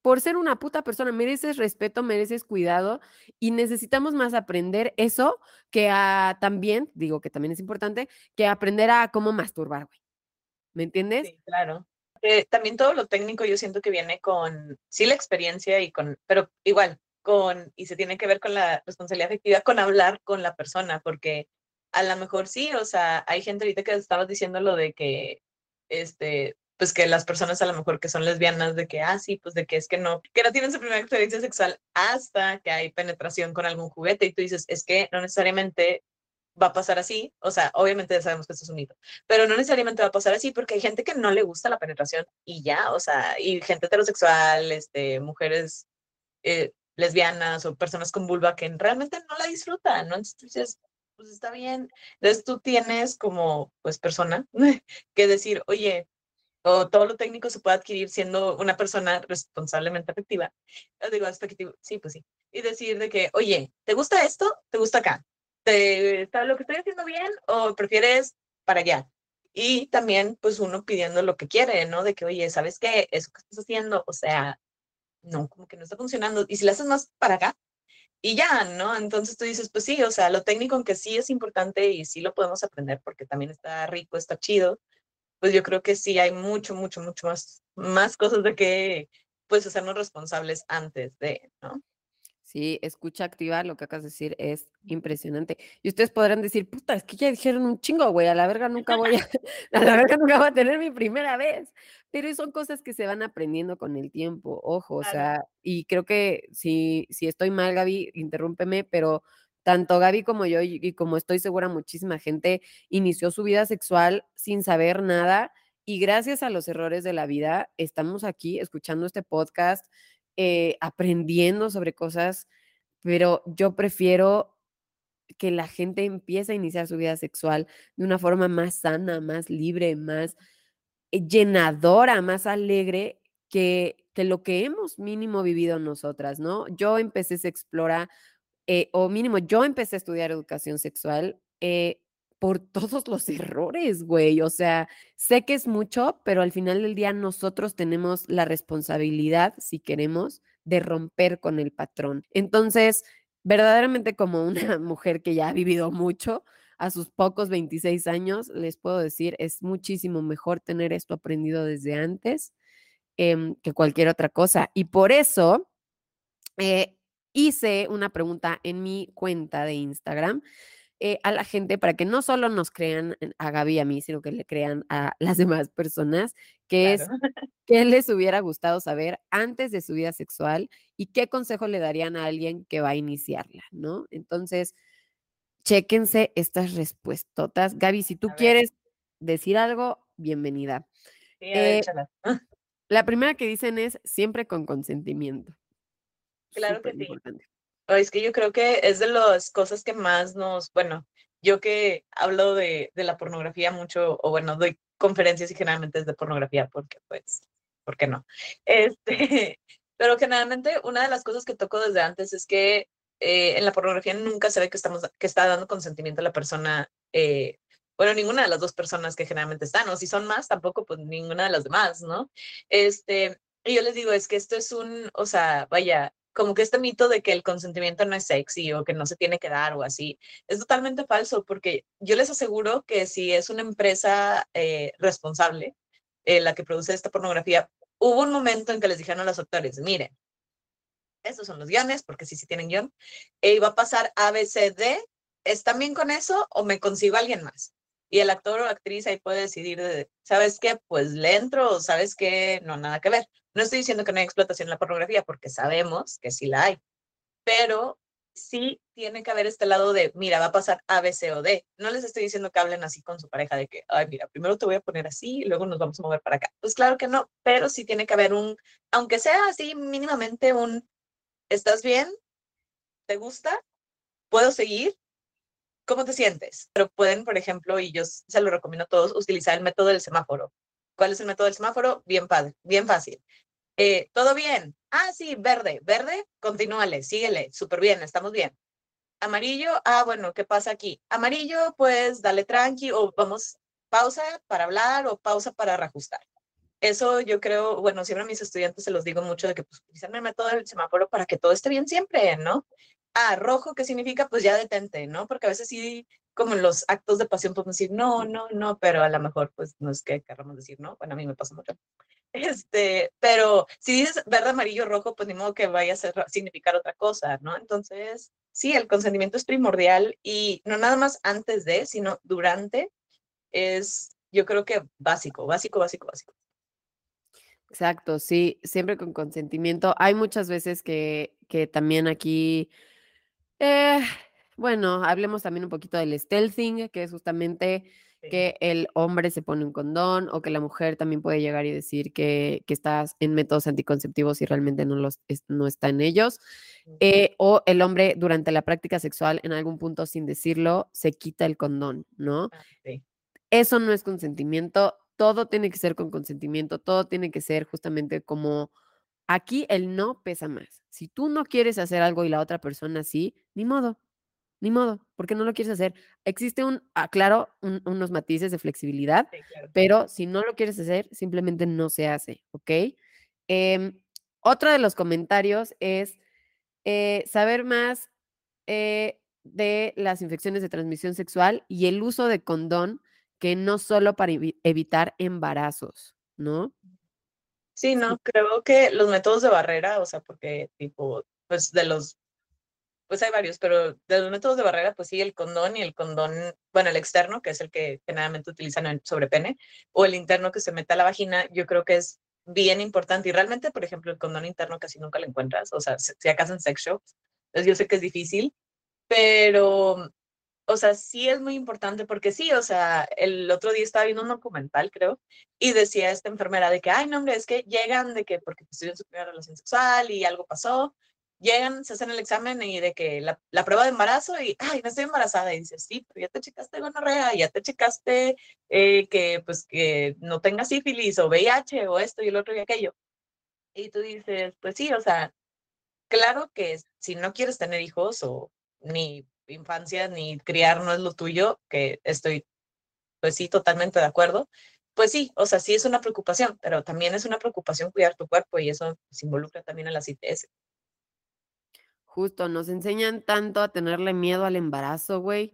por ser una puta persona, mereces respeto, mereces cuidado y necesitamos más aprender eso que a también, digo que también es importante, que aprender a cómo masturbar, güey. ¿Me entiendes? Sí, claro. Eh, también todo lo técnico yo siento que viene con, sí, la experiencia y con, pero igual, con, y se tiene que ver con la responsabilidad afectiva, con hablar con la persona, porque a lo mejor sí, o sea, hay gente ahorita que estabas diciendo lo de que, este, pues que las personas a lo mejor que son lesbianas, de que, ah, sí, pues de que es que no, que no tienen su primera experiencia sexual hasta que hay penetración con algún juguete y tú dices, es que no necesariamente va a pasar así, o sea, obviamente ya sabemos que esto es un mito, pero no necesariamente va a pasar así porque hay gente que no le gusta la penetración y ya, o sea, y gente heterosexual, este, mujeres eh, lesbianas o personas con vulva que realmente no la disfrutan, ¿no? Entonces pues está bien. Entonces tú tienes como, pues, persona que decir, oye, o todo lo técnico se puede adquirir siendo una persona responsablemente afectiva. Yo digo, afectivo, sí, pues sí. Y decir de que, oye, ¿te gusta esto? ¿Te gusta acá? ¿Te, ¿Está lo que estoy haciendo bien o prefieres para allá? Y también, pues uno pidiendo lo que quiere, ¿no? De que, oye, ¿sabes qué? Eso que estás haciendo, o sea, no, como que no está funcionando. Y si le haces más para acá, y ya, ¿no? Entonces tú dices, pues sí, o sea, lo técnico, aunque sí es importante y sí lo podemos aprender porque también está rico, está chido, pues yo creo que sí hay mucho, mucho, mucho más, más cosas de que, pues, hacernos responsables antes de, ¿no? Sí, escucha activa, lo que acabas de decir es impresionante. Y ustedes podrán decir, puta, es que ya dijeron un chingo, güey, a la verga nunca voy a, a la verga nunca voy a tener mi primera vez. Pero son cosas que se van aprendiendo con el tiempo, ojo, o sea, y creo que si, si estoy mal, Gaby, interrúmpeme, pero tanto Gaby como yo, y, como estoy segura, muchísima gente inició su vida sexual sin saber nada. Y gracias a los errores de la vida, estamos aquí escuchando este podcast, eh, aprendiendo sobre cosas, pero yo prefiero que la gente empiece a iniciar su vida sexual de una forma más sana, más libre, más eh, llenadora, más alegre que, que lo que hemos mínimo vivido nosotras, ¿no? Yo empecé a explorar, eh, o mínimo, yo empecé a estudiar educación sexual por todos los errores, güey. O sea, sé que es mucho, pero al final del día nosotros tenemos la responsabilidad, si queremos, de romper con el patrón. Entonces, verdaderamente como una mujer que ya ha vivido mucho, a sus pocos 26 años, les puedo decir, es muchísimo mejor tener esto aprendido desde antes em, que cualquier otra cosa. Y por eso eh, hice una pregunta en mi cuenta de Instagram eh, a la gente para que no solo nos crean a Gaby y a mí, sino que le crean a las demás personas, que es qué les hubiera gustado saber antes de su vida sexual y qué consejo le darían a alguien que va a iniciarla, ¿no? Entonces, chéquense estas respuestas. Gaby, si tú quieres decir algo, bienvenida. Sí, eh, la primera que dicen es siempre con consentimiento. Claro que sí. Es que yo creo que es de las cosas que más nos, bueno, yo que hablo de, de, la pornografía mucho, o bueno, doy conferencias y generalmente es de pornografía, porque pues, ¿por qué no? Este, pero generalmente una de las cosas que toco desde antes es que eh, en la pornografía nunca se ve que, estamos, que está dando consentimiento a la persona, eh, bueno, ninguna de las dos personas que generalmente están, o si son más, tampoco, pues ninguna de las demás, ¿no? Este, y yo les digo, es que esto es un, o sea, vaya, como que este mito de que el consentimiento no es sexy o que no se tiene que dar o así, es totalmente falso porque yo les aseguro que si es una empresa eh, responsable, eh, la que produce esta pornografía, hubo un momento en que les dijeron a los actores, miren, estos son los guiones, porque sí, sí tienen guion, e iba a pasar A, B, C, D, ¿están bien con eso o me consigo alguien más? Y el actor o actriz ahí puede decidir, ¿sabes qué? Pues le entro sabes qué, no, nada que ver. No estoy diciendo que no hay explotación en la pornografía, porque sabemos que sí la hay, pero sí tiene que haber este lado de, mira, va a pasar A, B, C o D. No les estoy diciendo que hablen así con su pareja de que, ay, mira, primero te voy a poner así y luego nos vamos a mover para acá. Pues claro que no, pero sí tiene que haber un, aunque sea así mínimamente un, ¿estás bien? ¿Te gusta? ¿Puedo seguir? ¿Cómo te sientes? Pero pueden, por ejemplo, y yo se lo recomiendo a todos, utilizar el método del semáforo. ¿Cuál es el método del semáforo? Bien padre, bien fácil. Eh, ¿Todo bien? Ah, sí, verde, verde, continúale, síguele, súper bien, estamos bien. Amarillo, ah, bueno, ¿qué pasa aquí? Amarillo, pues dale tranqui o vamos, pausa para hablar o pausa para reajustar. Eso yo creo, bueno, siempre a mis estudiantes se los digo mucho de que pues utilicen el método del semáforo para que todo esté bien siempre, ¿no? Ah, rojo, ¿qué significa? Pues ya detente, ¿no? Porque a veces sí, como en los actos de pasión podemos decir no, no, no, pero a lo mejor pues no es que queramos decir no. Bueno, a mí me pasa mucho. Este, pero si dices verde, amarillo, rojo, pues ni modo que vaya a significar otra cosa, ¿no? Entonces, sí, el consentimiento es primordial y no nada más antes de, sino durante, es yo creo que básico, básico, básico, básico. Exacto, sí, siempre con consentimiento. Hay muchas veces que, que también aquí, eh, bueno, hablemos también un poquito del stealthing, que es justamente que el hombre se pone un condón o que la mujer también puede llegar y decir que, que estás en métodos anticonceptivos y realmente no, los, no está en ellos. Eh, o el hombre durante la práctica sexual en algún punto sin decirlo se quita el condón, ¿no? Ah, Eso no es consentimiento, todo tiene que ser con consentimiento, todo tiene que ser justamente como aquí el no pesa más. Si tú no quieres hacer algo y la otra persona sí, ni modo, ni modo, porque no lo quieres hacer. Existe un, ah, claro, unos matices de flexibilidad, pero si no lo quieres hacer, simplemente no se hace, ¿ok? Em, otro de los comentarios es eh, saber más eh, de las infecciones de transmisión sexual y el uso de condón, que no solo para evitar embarazos, ¿no? Sí, no, creo que los métodos de barrera, o sea, porque tipo, pues de los pues hay varios, pero de los métodos de barrera, pues sí, el condón y el condón, bueno, el externo, que es el que generalmente utilizan sobre pene, o el interno que se mete a la vagina, yo creo que es bien importante. Y realmente, por ejemplo, el condón interno casi nunca lo encuentras, o sea, si acaso en sex shops. Entonces yo sé que es difícil, pero, o sea, sí es muy importante porque sí, o sea, el otro día estaba viendo un documental, creo, y decía esta enfermera de que, ay, no, hombre, es que llegan de que porque tuvieron su primera relación sexual y algo pasó, llegan, se hacen el examen y de que la, la, prueba de embarazo y, ay, no estoy embarazada. Y dices, sí, pero ya te checaste gonorrea, ya te checaste eh, que, pues, que no tengas sífilis o VIH o esto y el otro y aquello. Y tú dices, pues sí, o sea, claro que si no quieres tener hijos o ni infancia ni criar no es lo tuyo, que estoy, pues sí, totalmente de acuerdo. Pues sí, o sea, sí es una preocupación, pero también es una preocupación cuidar tu cuerpo y eso se involucra también a las ITS. Justo, nos enseñan tanto a tenerle miedo al embarazo, güey,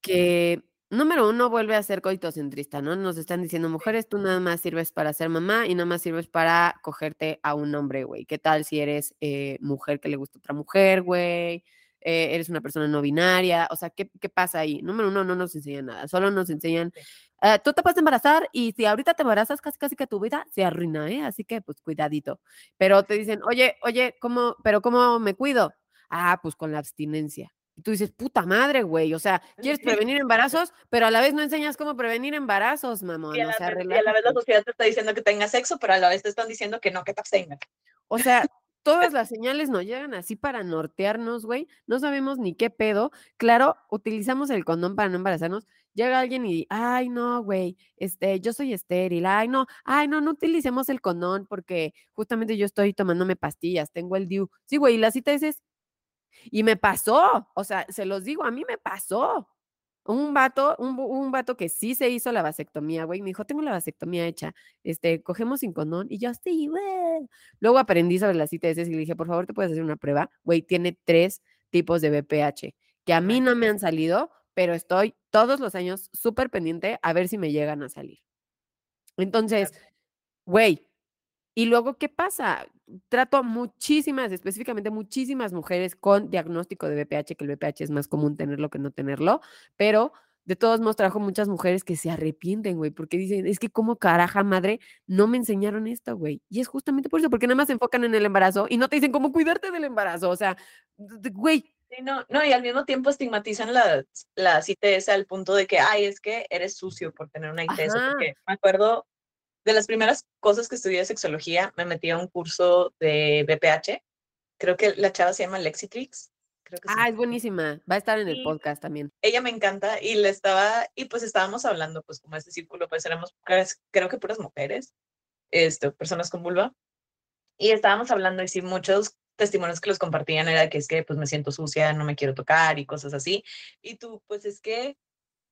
que número uno vuelve a ser coitocentrista, ¿no? Nos están diciendo, mujeres, tú nada más sirves para ser mamá y nada más sirves para cogerte a un hombre, güey. ¿Qué tal si eres eh, mujer que le gusta otra mujer, güey? Eh, eres una persona no binaria, o sea, ¿qué, ¿qué, pasa ahí? Número uno, no nos enseñan nada, solo nos enseñan, eh, tú te puedes embarazar y si ahorita te embarazas, casi casi que tu vida se arruina, ¿eh? Así que, pues, cuidadito. Pero te dicen, oye, oye, ¿cómo, pero cómo me cuido? Ah, pues con la abstinencia. Y tú dices, puta madre, güey. O sea, quieres prevenir embarazos, pero a la vez no enseñas cómo prevenir embarazos, mamón. Y a, la, vez, y a la vez la sociedad te está diciendo que tengas sexo, pero a la vez te están diciendo que no, que te abstengas. O sea, todas las señales nos llegan así para nortearnos, güey. No sabemos ni qué pedo. Claro, utilizamos el condón para no embarazarnos. Llega alguien y, ay, no, güey, este, yo soy estéril. Ay, no, ay, no, no utilicemos el condón porque justamente yo estoy tomándome pastillas, tengo el DIU. Sí, güey, y la cita es y me pasó, o sea, se los digo, a mí me pasó. Un vato, un, un vato que sí se hizo la vasectomía, güey, me dijo, tengo la vasectomía hecha, este, cogemos sin condón, y yo, sí, güey. Luego aprendí sobre las ITS y le dije, por favor, ¿te puedes hacer una prueba? Güey, tiene tres tipos de BPH, que a mí no me han salido, pero estoy todos los años súper pendiente a ver si me llegan a salir. Entonces, güey, y luego, ¿qué pasa? Trato a muchísimas, específicamente muchísimas mujeres con diagnóstico de BPH, que el BPH es más común tenerlo que no tenerlo, pero de todos modos trabajo muchas mujeres que se arrepienten, güey, porque dicen, es que como caraja madre, no me enseñaron esto, güey. Y es justamente por eso, porque nada más se enfocan en el embarazo y no te dicen cómo cuidarte del embarazo, o sea, güey. Sí, no, no, y al mismo tiempo estigmatizan la, la ITS al punto de que, ay, es que eres sucio por tener una ITS, porque me acuerdo de las primeras cosas que estudié de sexología, me metí a un curso de BPH. Creo que la chava se llama Lexitrix. Creo que ah, es buenísima. Va a estar en el podcast también. Ella me encanta y le estaba, y pues estábamos hablando, pues como este círculo, pues éramos, creo que puras mujeres, este, personas con vulva. Y estábamos hablando y sí, muchos testimonios que los compartían era que es que pues me siento sucia, no me quiero tocar y cosas así. Y tú, pues es que,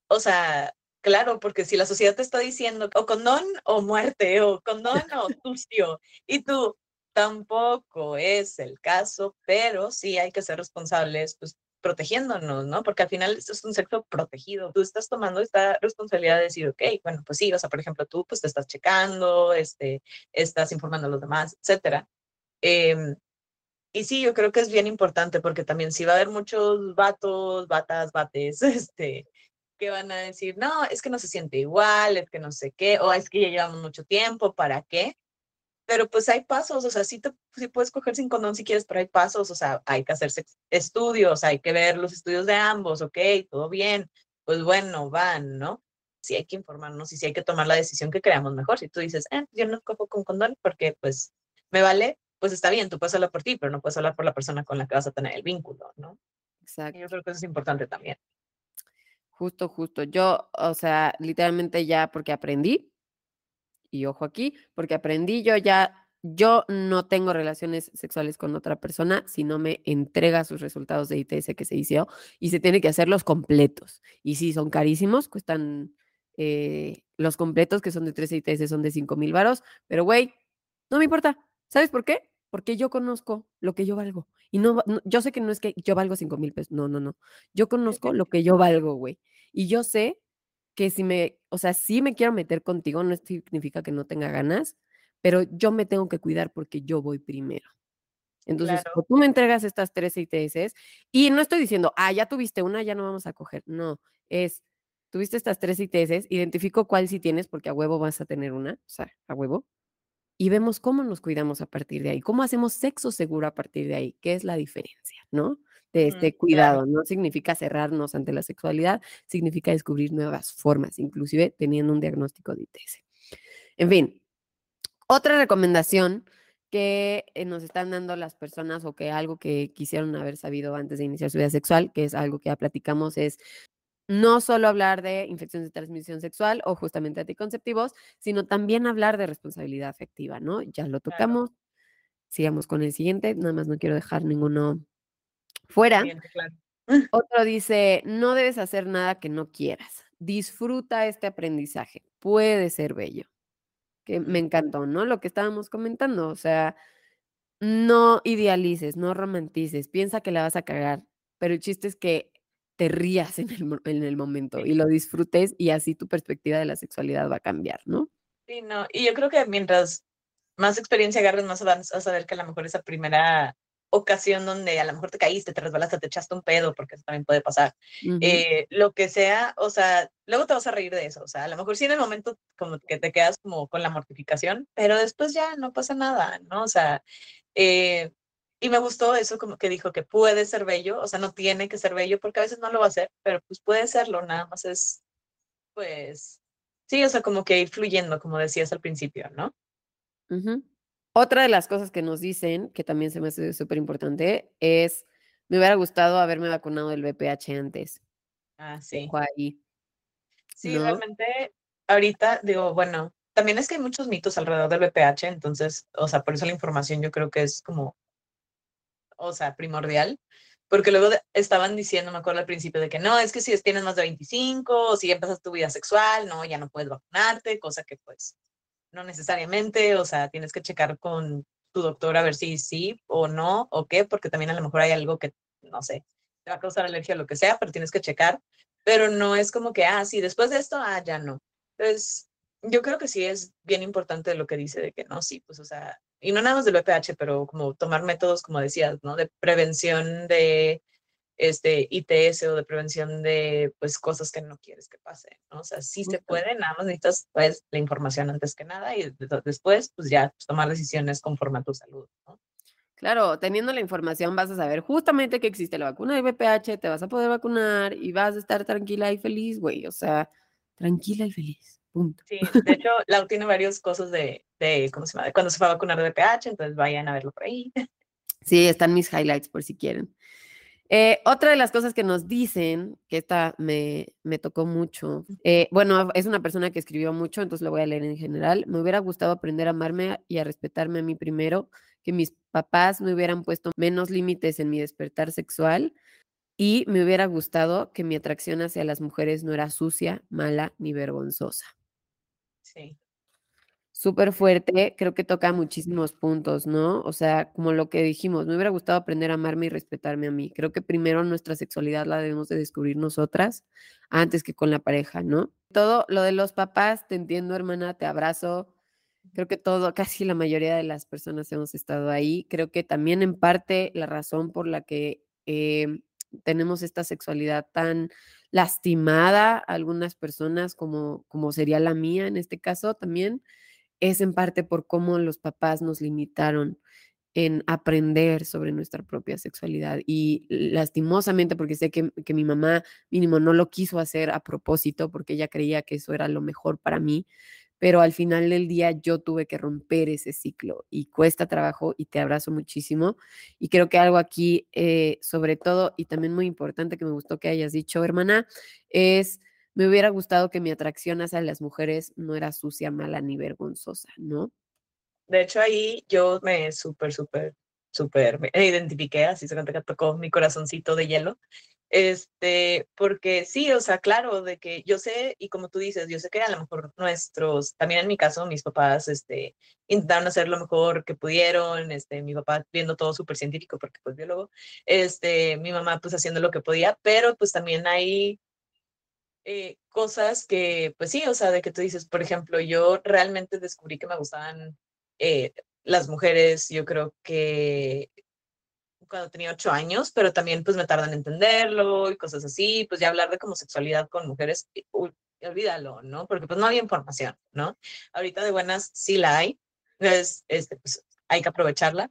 o sea, Claro, porque si la sociedad te está diciendo o condón o muerte o condón o sucio y tú tampoco es el caso, pero sí hay que ser responsables, pues protegiéndonos, ¿no? Porque al final esto es un sexo protegido. Tú estás tomando esta responsabilidad de decir, ok, bueno, pues sí, o sea, por ejemplo, tú pues te estás checando, este, estás informando a los demás, etcétera. Em, y sí, yo creo que es bien importante porque también sí va a haber muchos vatos, batas, bates, este, que van a decir, no, es que no se siente igual, es que no sé qué, o es que ya llevamos mucho tiempo, ¿para qué? Pero pues hay pasos, o sea, sí, te, sí puedes coger sin condón si quieres, pero hay pasos, o sea, hay que hacerse estudios, hay que ver los estudios de ambos, ok, todo bien, pues bueno, van, ¿no? Sí hay que informarnos y sí hay que tomar la decisión que creamos mejor. Si tú dices, eh, yo no cojo con condón porque pues me vale, pues está bien, tú puedes hablar por ti, pero no puedes hablar por la persona con la que vas a tener el vínculo, ¿no? Exacto. yo creo que eso es importante también. Justo, justo. Yo, o sea, literalmente ya porque aprendí, y ojo aquí, porque aprendí yo ya, yo no tengo relaciones sexuales con otra persona si no me entrega sus resultados de ITS que se hizo y se tiene que hacerlos completos. Y sí, son carísimos, cuestan eh, los completos que son de 13 ITS son de 5 mil varos, pero güey, no me importa. ¿Sabes por qué? Porque yo conozco lo que yo valgo. Y no, yo sé que no es que yo valgo cinco mil pesos, no, no, no. Yo conozco lo que yo valgo, güey. Y yo sé que si me, o sea, si me quiero meter contigo, no significa que no tenga ganas, pero yo me tengo que cuidar porque yo voy primero. Entonces, tú me entregas estas tres ITS y no estoy diciendo, ah, ya tuviste una, ya no vamos a coger. No, es, tuviste estas tres ITS, identifico cuál sí tienes porque a huevo vas a tener una, o sea, a huevo y vemos cómo nos cuidamos a partir de ahí, cómo hacemos sexo seguro a partir de ahí, qué es la diferencia, ¿no? De este cuidado, no significa cerrarnos ante la sexualidad, significa descubrir nuevas formas, inclusive teniendo un diagnóstico de ITS. En fin, otra recomendación que eh, nos están dando las personas o que algo que quisieron haber sabido antes de iniciar su vida sexual, que es algo que ya platicamos, es no solo hablar de infecciones de transmisión sexual o justamente anticonceptivos, sino también hablar de responsabilidad afectiva, ¿no? Ya lo tocamos. Sigamos con el siguiente, nada más no quiero dejar ninguno fuera. Otro dice, no debes hacer nada que no quieras. Disfruta este aprendizaje. Puede ser bello. Que me encantó, ¿no? Lo que estábamos comentando, o sea, no idealices, no romantices, piensa que la vas a cagar, pero el chiste es que te rías en el, en el momento y lo disfrutes y así tu perspectiva de la sexualidad va a cambiar, ¿no? Sí, no, y yo creo que mientras más experiencia agarres, más vas a saber que a lo mejor esa primera ocasión donde a lo mejor te caíste, te resbalaste, te echaste un pedo, porque eso también puede pasar. Eh, lo que sea, o sea, luego te vas a reír de eso, o sea, a lo mejor sí en el momento como que te quedas como con la mortificación, pero después ya no pasa nada, ¿no? O sea, eh, y me gustó eso como que dijo que puede ser bello, o sea, no tiene que ser bello porque a veces no lo va a hacer, pero pues puede serlo, nada más es, pues, sí, o sea, como que ir fluyendo, como decías al principio, ¿no? Otra de las cosas que nos dicen, que también se me hace súper importante, es, me hubiera gustado haberme vacunado del VPH antes. Ah, sí. Ahí, sí, realmente, ahorita digo, bueno, también es que hay muchos mitos alrededor del VPH, entonces, o sea, por eso la información yo creo que es como o sea, primordial, porque luego estaban diciendo, me acuerdo al principio, de que no, es que si tienes más de 25 o si empiezas tu vida sexual, no, ya no puedes vacunarte, cosa que pues no necesariamente, o sea, tienes que checar con tu doctor a ver si sí o no, o qué, porque también a lo mejor hay algo que, no sé, te va a causar alergia o lo que sea, pero tienes que checar, pero no es como que, ah, sí, después de esto, ah, ya no. Entonces, yo creo que sí es bien importante lo que dice de que no, sí, pues, o sea, y no nada más del VPH, pero como tomar métodos, como decías, ¿no? De prevención de este ITS o de prevención de pues cosas que no quieres que pasen, ¿no? O sea, sí se puede, nada más necesitas pues la información antes que nada y después pues ya pues, tomar decisiones conforme a tu salud, ¿no? Claro, teniendo la información vas a saber justamente que existe la vacuna de VPH, te vas a poder vacunar y vas a estar tranquila y feliz, güey, o sea, tranquila y feliz. Sí, de hecho, Lau tiene varias cosas de, de, ¿cómo se llama? Cuando se va a vacunar de PH, entonces vayan a verlo por ahí. Sí, están mis highlights por si quieren. Eh, otra de las cosas que nos dicen, que esta me, me tocó mucho, eh, bueno, es una persona que escribió mucho, entonces lo voy a leer en general. Me hubiera gustado aprender a amarme y a respetarme a mí primero, que mis papás me hubieran puesto menos límites en mi despertar sexual y me hubiera gustado que mi atracción hacia las mujeres no era sucia, mala ni vergonzosa. Sí. Súper fuerte, creo que toca muchísimos puntos, ¿no? O sea, como lo que dijimos, me hubiera gustado aprender a amarme y respetarme a mí. Creo que primero nuestra sexualidad la debemos de descubrir nosotras antes que con la pareja, ¿no? Todo lo de los papás, te entiendo, hermana, te abrazo. Creo que todo, casi la mayoría de las personas hemos estado ahí. Creo que también en parte la razón por la que eh, tenemos esta sexualidad tan lastimada, algunas personas, como, como sería la mía en este caso también, es en parte por cómo los papás nos limitaron en aprender sobre nuestra propia sexualidad. Y lastimosamente, porque sé que, que, mi mamá mínimo no lo quiso hacer a propósito, porque ella creía que eso era lo mejor para mí, pero al final del día yo tuve que romper ese ciclo y cuesta trabajo y te abrazo muchísimo. Y creo que algo aquí, eh, sobre todo, y también muy importante que me gustó que hayas dicho, hermana, es me hubiera gustado que mi atracción hacia las mujeres no era sucia, mala ni vergonzosa, ¿no? De hecho, ahí yo me súper, súper, súper me identifiqué, así se cuenta que tocó mi corazoncito de hielo. Este, porque sí, o sea, claro, de que yo sé, y como tú dices, yo sé que a lo mejor nuestros, también en mi caso, mis papás, este, intentaron hacer lo mejor que pudieron, este, mi papá viendo todo súper científico, porque pues biólogo, este, mi mamá pues haciendo lo que podía, pero pues también hay eh, cosas que, pues sí, o sea, de que tú dices, por ejemplo, yo realmente descubrí que me gustaban eh, las mujeres, yo creo que cuando tenía ocho años, pero también pues me tardan en entenderlo y cosas así, pues ya hablar de como sexualidad con mujeres, olvídalo, ¿no? Porque pues no había información, ¿no? Ahorita de buenas sí la hay, entonces este, pues hay que aprovecharla,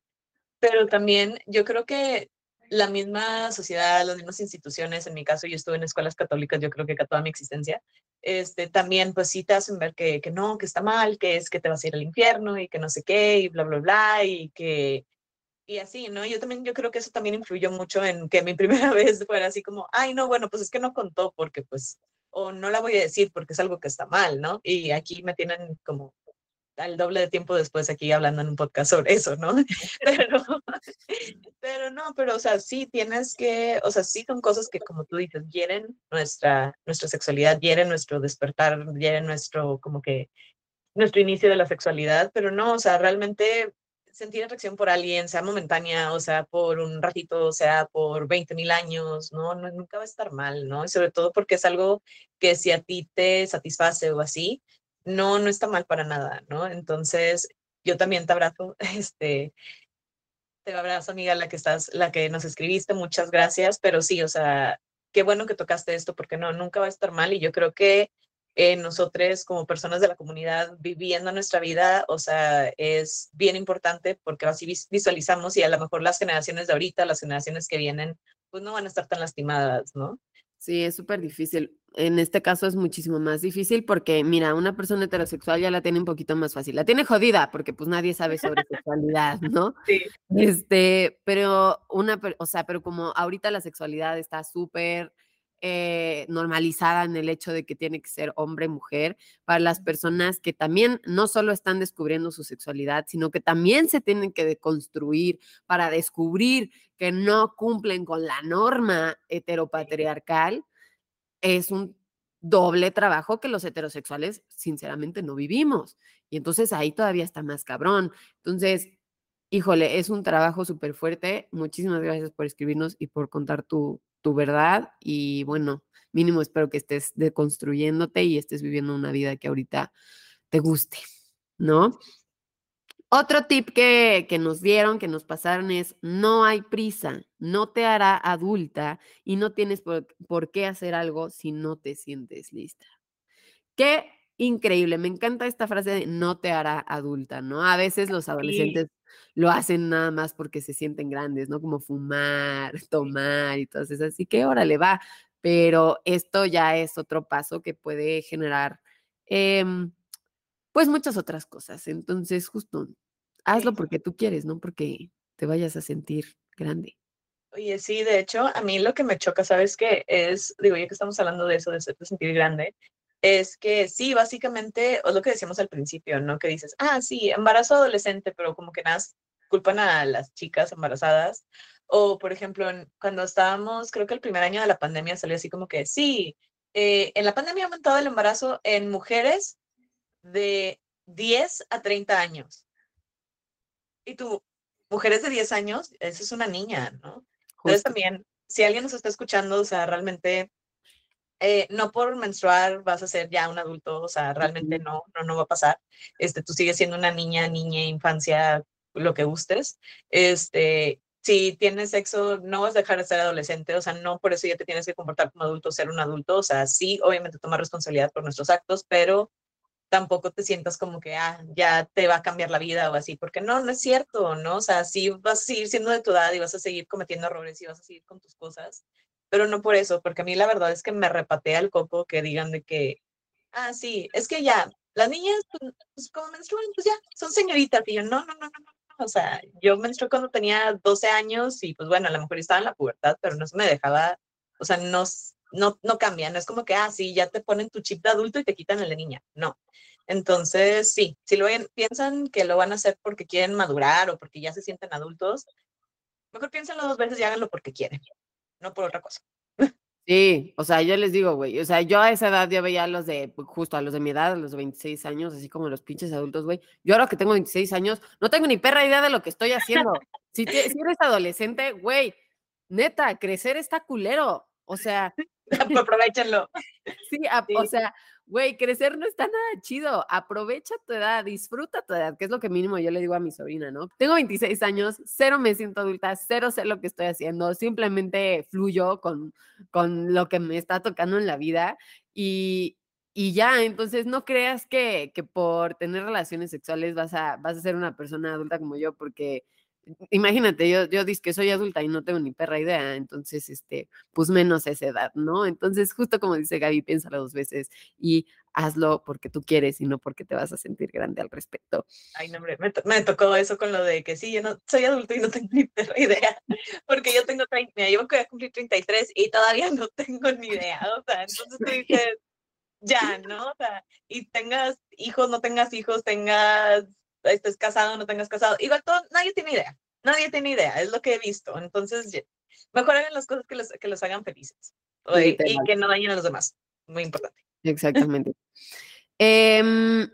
pero también yo creo que la misma sociedad, las mismas instituciones, en mi caso yo estuve en escuelas católicas, yo creo que toda mi existencia, este, también pues sí te hacen ver que, que no, que está mal, que es que te vas a ir al infierno y que no sé qué y bla, bla, bla, y que, y así, ¿no? Yo también, yo creo que eso también influyó mucho en que mi primera vez fuera así como, ay, no, bueno, pues es que no contó porque pues, o no la voy a decir porque es algo que está mal, ¿no? Y aquí me tienen como al doble de tiempo después aquí hablando en un podcast sobre eso, ¿no? Pero, pero no, pero o sea, sí tienes que, o sea, sí son cosas que como tú dices, hieren nuestra, nuestra sexualidad, hieren nuestro despertar, hieren nuestro, como que, nuestro inicio de la sexualidad, pero no, o sea, realmente sentir atracción por alguien, sea momentánea, o sea, por un ratito, o sea, por 20 mil años, ¿no? ¿no? Nunca va a estar mal, ¿no? Y sobre todo porque es algo que si a ti te satisface o así, no, no está mal para nada, ¿no? Entonces, yo también te abrazo, este, te abrazo, amiga, la que estás, la que nos escribiste, muchas gracias, pero sí, o sea, qué bueno que tocaste esto, porque no, nunca va a estar mal y yo creo que eh, nosotros como personas de la comunidad viviendo nuestra vida, o sea, es bien importante porque así visualizamos y a lo mejor las generaciones de ahorita, las generaciones que vienen, pues no van a estar tan lastimadas, ¿no? Sí, es súper difícil. En este caso es muchísimo más difícil porque, mira, una persona heterosexual ya la tiene un poquito más fácil. La tiene jodida porque pues nadie sabe sobre sexualidad, ¿no? Sí. Este, pero una, o sea, pero como ahorita la sexualidad está súper eh, normalizada en el hecho de que tiene que ser hombre, mujer, para las personas que también no solo están descubriendo su sexualidad, sino que también se tienen que deconstruir para descubrir que no cumplen con la norma heteropatriarcal, es un doble trabajo que los heterosexuales sinceramente no vivimos. Y entonces ahí todavía está más cabrón. Entonces, híjole, es un trabajo súper fuerte. Muchísimas gracias por escribirnos y por contar tu, tu verdad y bueno, mínimo espero que estés deconstruyéndote y estés viviendo una vida que ahorita te guste, ¿no? Otro tip que, que, nos dieron, que nos pasaron es, no hay prisa, no te hará adulta y no tienes por, por qué hacer algo si no te sientes lista. Qué increíble, me encanta esta frase de no te hará adulta, ¿no? A veces los adolescentes lo hacen nada más porque se sienten grandes, ¿no? Como fumar, tomar y todo eso. Así que órale, va. Pero esto ya es otro paso que puede generar, em, pues, muchas otras cosas. Entonces, justo, hazlo porque tú quieres, no porque te vayas a sentir grande. Oye, sí, de hecho, a mí lo que me choca, ¿sabes qué? Es, digo, ya que estamos hablando de eso, de sentir grande, es que sí, básicamente, es lo que decíamos al principio, ¿no? Que dices, ah, sí, embarazo adolescente, pero como que nada, culpan a las chicas embarazadas. O, por ejemplo, cuando estábamos, creo que el primer año de la pandemia salió así como que, sí, eh, en la pandemia ha aumentado el embarazo en mujeres de 10 a 30 años. Y tú, mujeres de 10 años, esa es una niña, ¿no? Entonces también, si alguien nos está escuchando, o sea, realmente eh, no por menstruar vas a ser ya un adulto, o sea, realmente no, no, no va a pasar. Este, tú sigues siendo una niña, niña, infancia, lo que gustes. Este, si tienes sexo, no vas a dejar de ser adolescente, o sea, no por eso ya te tienes que comportar como adulto, ser un adulto, o sea, sí, obviamente tomar responsabilidad por nuestros actos, pero tampoco te sientas como que, ah, ya te va a cambiar la vida o así, porque no, no es cierto, ¿no? O sea, sí vas a seguir siendo de tu edad y vas a seguir cometiendo errores y vas a seguir con tus cosas, pero no por eso, porque a mí la verdad es que me repatea el coco que digan de que, ah, sí, es que ya, las niñas, pues, pues como menstruan, pues ya, son señoritas, y yo, no, no, no, no, no, o sea, yo menstrué cuando tenía 12 años y pues bueno, a lo mejor estaba en la pubertad, pero no se me dejaba, o sea, no, no, no cambia, no es como que, ah, sí, ya te ponen tu chip de adulto y te quitan el de niña, no. Entonces, sí, si lo piensan que lo van a hacer porque quieren madurar o porque ya se sienten adultos, mejor piénsenlo dos veces y háganlo porque quieren, no por otra cosa. Sí, o sea, yo les digo, güey, o sea, yo a esa edad ya veía a los de, pues, justo a los de mi edad, a los de 26 años, así como los pinches adultos, güey. Yo ahora que tengo 26 años, no tengo ni perra idea de lo que estoy haciendo. Si, si eres adolescente, güey, neta, crecer está culero. O sea, aprovechenlo. Sí, o sea, güey, crecer no está nada chido. Aprovecha tu edad, disfruta tu edad, que es lo que mínimo yo le digo a mi sobrina, ¿no? Tengo 26 años, cero me siento adulta, cero sé lo que estoy haciendo, simplemente fluyo con, con lo que me está tocando en la vida y, y ya, entonces no creas que, que por tener relaciones sexuales vas a, vas a ser una persona adulta como yo, porque imagínate, yo, yo digo que soy adulta y no tengo ni perra idea, entonces, este, pues menos esa edad, ¿no? Entonces, justo como dice Gaby, piénsalo dos veces y hazlo porque tú quieres y no porque te vas a sentir grande al respecto. Ay, no, hombre, me, tocó eso con lo de que sí, yo no soy adulto y no tengo ni perra idea, porque yo tengo 30, yo voy a cumplir 33 y todavía no tengo ni idea, o sea, entonces tú dices, ya, ¿no? O sea, y tengas hijos, no tengas hijos, tengas estés casado, no tengas casado. Igual todo, nadie tiene idea. Nadie tiene idea, es lo que he visto. Entonces, mejor hagan las cosas que los, que los hagan felices y, que no dañen a los demás. Muy importante. Exactamente. Em,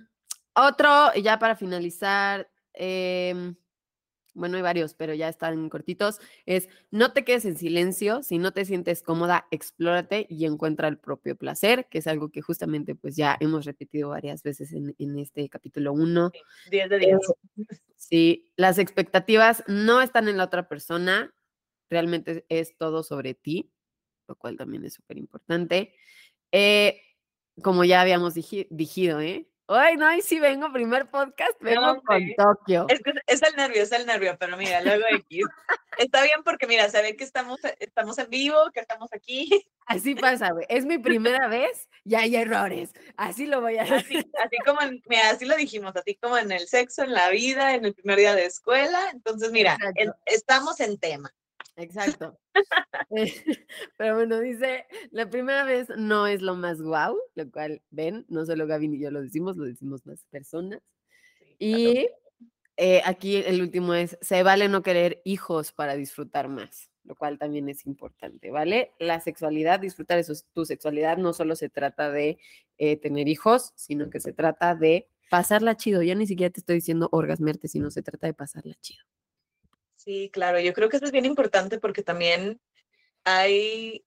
otro, ya para finalizar, eh, bueno, hay varios, pero ya están cortitos, es no te quedes en silencio, si no te sientes cómoda, explórate y encuentra el propio placer, que es algo que justamente pues ya hemos repetido varias veces en, este capítulo 1. 10 de 10. sí, las expectativas no están en la otra persona, realmente es todo sobre ti, lo cual también es súper importante. Eh, como ya habíamos dicho, ¿eh? Ay, no, y si vengo, primer podcast, vengo con Tokio. Es, es, el nervio, es el nervio, pero mira, luego X. Está bien porque mira, se ve que estamos, estamos en vivo, que estamos aquí. Así pasa, güey. Es mi primera vez y hay errores. Así lo voy a decir. Así, como, mira, así lo dijimos, así como en el sexo, en la vida, en el primer día de escuela. Entonces, mira, estamos en tema. Exacto. Pero bueno, dice, la primera vez no es lo más guau, lo cual ven, no solo Gavin y yo lo decimos, lo decimos más personas. y eh, aquí el último es, se vale no querer hijos para disfrutar más, lo cual también es importante, ¿vale? La sexualidad, disfrutar eso, tu sexualidad no solo se trata de eh, tener hijos, sino que se trata de pasarla chido. Ya ni siquiera te estoy diciendo orgasmerte, sino se trata de pasarla chido. Sí, claro, yo creo que eso es bien importante porque también hay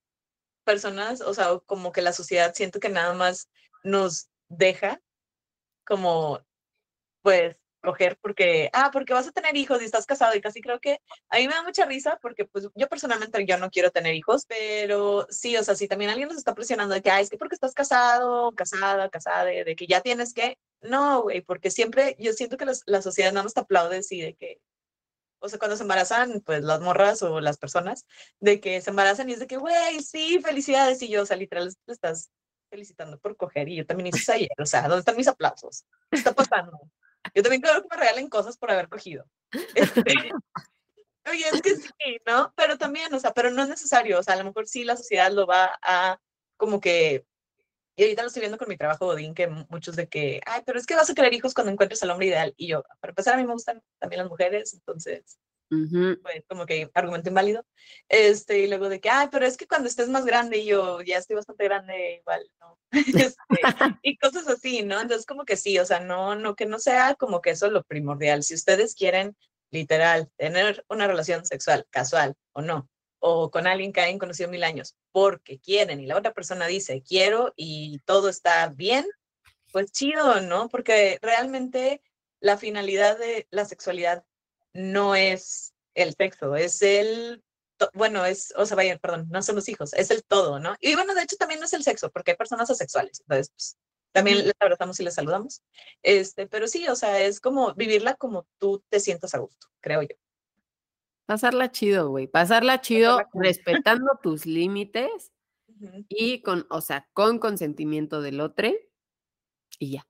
personas, o sea, como que la sociedad siento que nada más nos deja como, pues, coger porque, ah, porque vas a tener hijos y estás casado y casi creo que a mí me da mucha risa porque pues yo personalmente yo no quiero tener hijos, pero sí, o sea, si también alguien nos está presionando de que, ah, es que porque estás casado, casada, casada, de, que ya tienes que, no, güey, porque siempre yo siento que la sociedad no nos aplaude así de que, o sea, cuando se embarazan, pues las morras o las personas, de que se embarazan y es de que, güey, sí, felicidades. Y yo, o sea, literal, te estás felicitando por coger. Y yo también hice ayer. O sea, ¿dónde están mis aplausos? ¿Qué está pasando? Yo también quiero que me regalen cosas por haber cogido. Este, oye, es que sí, ¿no? Pero también, o sea, pero no es necesario. O sea, a lo mejor sí la sociedad lo va a como que y ahorita lo estoy viendo con mi trabajo Odín, que muchos de que, ay, pero es que vas a querer hijos cuando encuentres al hombre ideal. Y yo, para empezar, a mí me gustan también las mujeres, entonces, Fue como que argumento inválido. Este, y luego de que, ay, pero es que cuando estés más grande, y yo ya estoy bastante grande, igual, ¿no? Este, y cosas así, ¿no? Entonces, como que sí, o sea, no, no, que no sea como que eso lo primordial. Si ustedes quieren, literal, tener una relación sexual, casual o no, o con alguien que hayan conocido mil años, porque quieren, y la otra persona dice, quiero, y todo está bien, pues chido, ¿no? Porque realmente la finalidad de la sexualidad no es el sexo, es el, bueno, es, o sea, vaya, perdón, no son los hijos, es el todo, ¿no? Y bueno, de hecho también no es el sexo, porque hay personas asexuales, entonces, pues, también les abrazamos y les saludamos. Este, pero sí, o sea, es como vivirla como tú te sientas a gusto, creo yo. Pasarla chido, güey. Pasarla chido respetando tus límites y con, o sea, con consentimiento del otro y ya.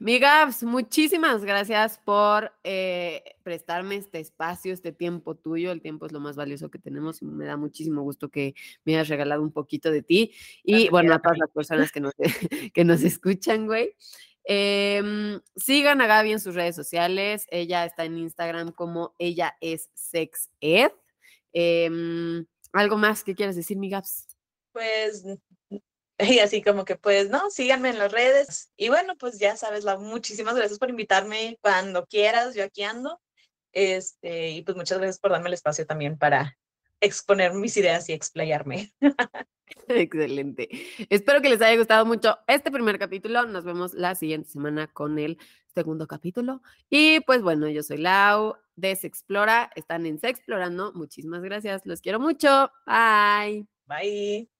Migaps, muchísimas gracias por eh, prestarme este espacio, este tiempo tuyo. El tiempo es lo más valioso que tenemos y me da muchísimo gusto que me hayas regalado un poquito de ti. Y bueno, a todas las personas que nos, que nos escuchan, güey. Em, sigan a Gaby en sus redes sociales. Ella está en Instagram como ella es sexed. Em, ¿Algo más que quieras decir, Migaps? Pues y así como que pues, no, síganme en las redes. Y bueno, pues ya sabes, la, muchísimas gracias por invitarme cuando quieras, yo aquí ando. Este, y pues muchas gracias por darme el espacio también para exponer mis ideas y explayarme. Excelente. Espero que les haya gustado mucho este primer capítulo. Nos vemos la siguiente semana con el segundo capítulo. Y pues bueno, yo soy Lau de Explora. Están en Se Explorando. Muchísimas gracias. Los quiero mucho. Bye. Bye.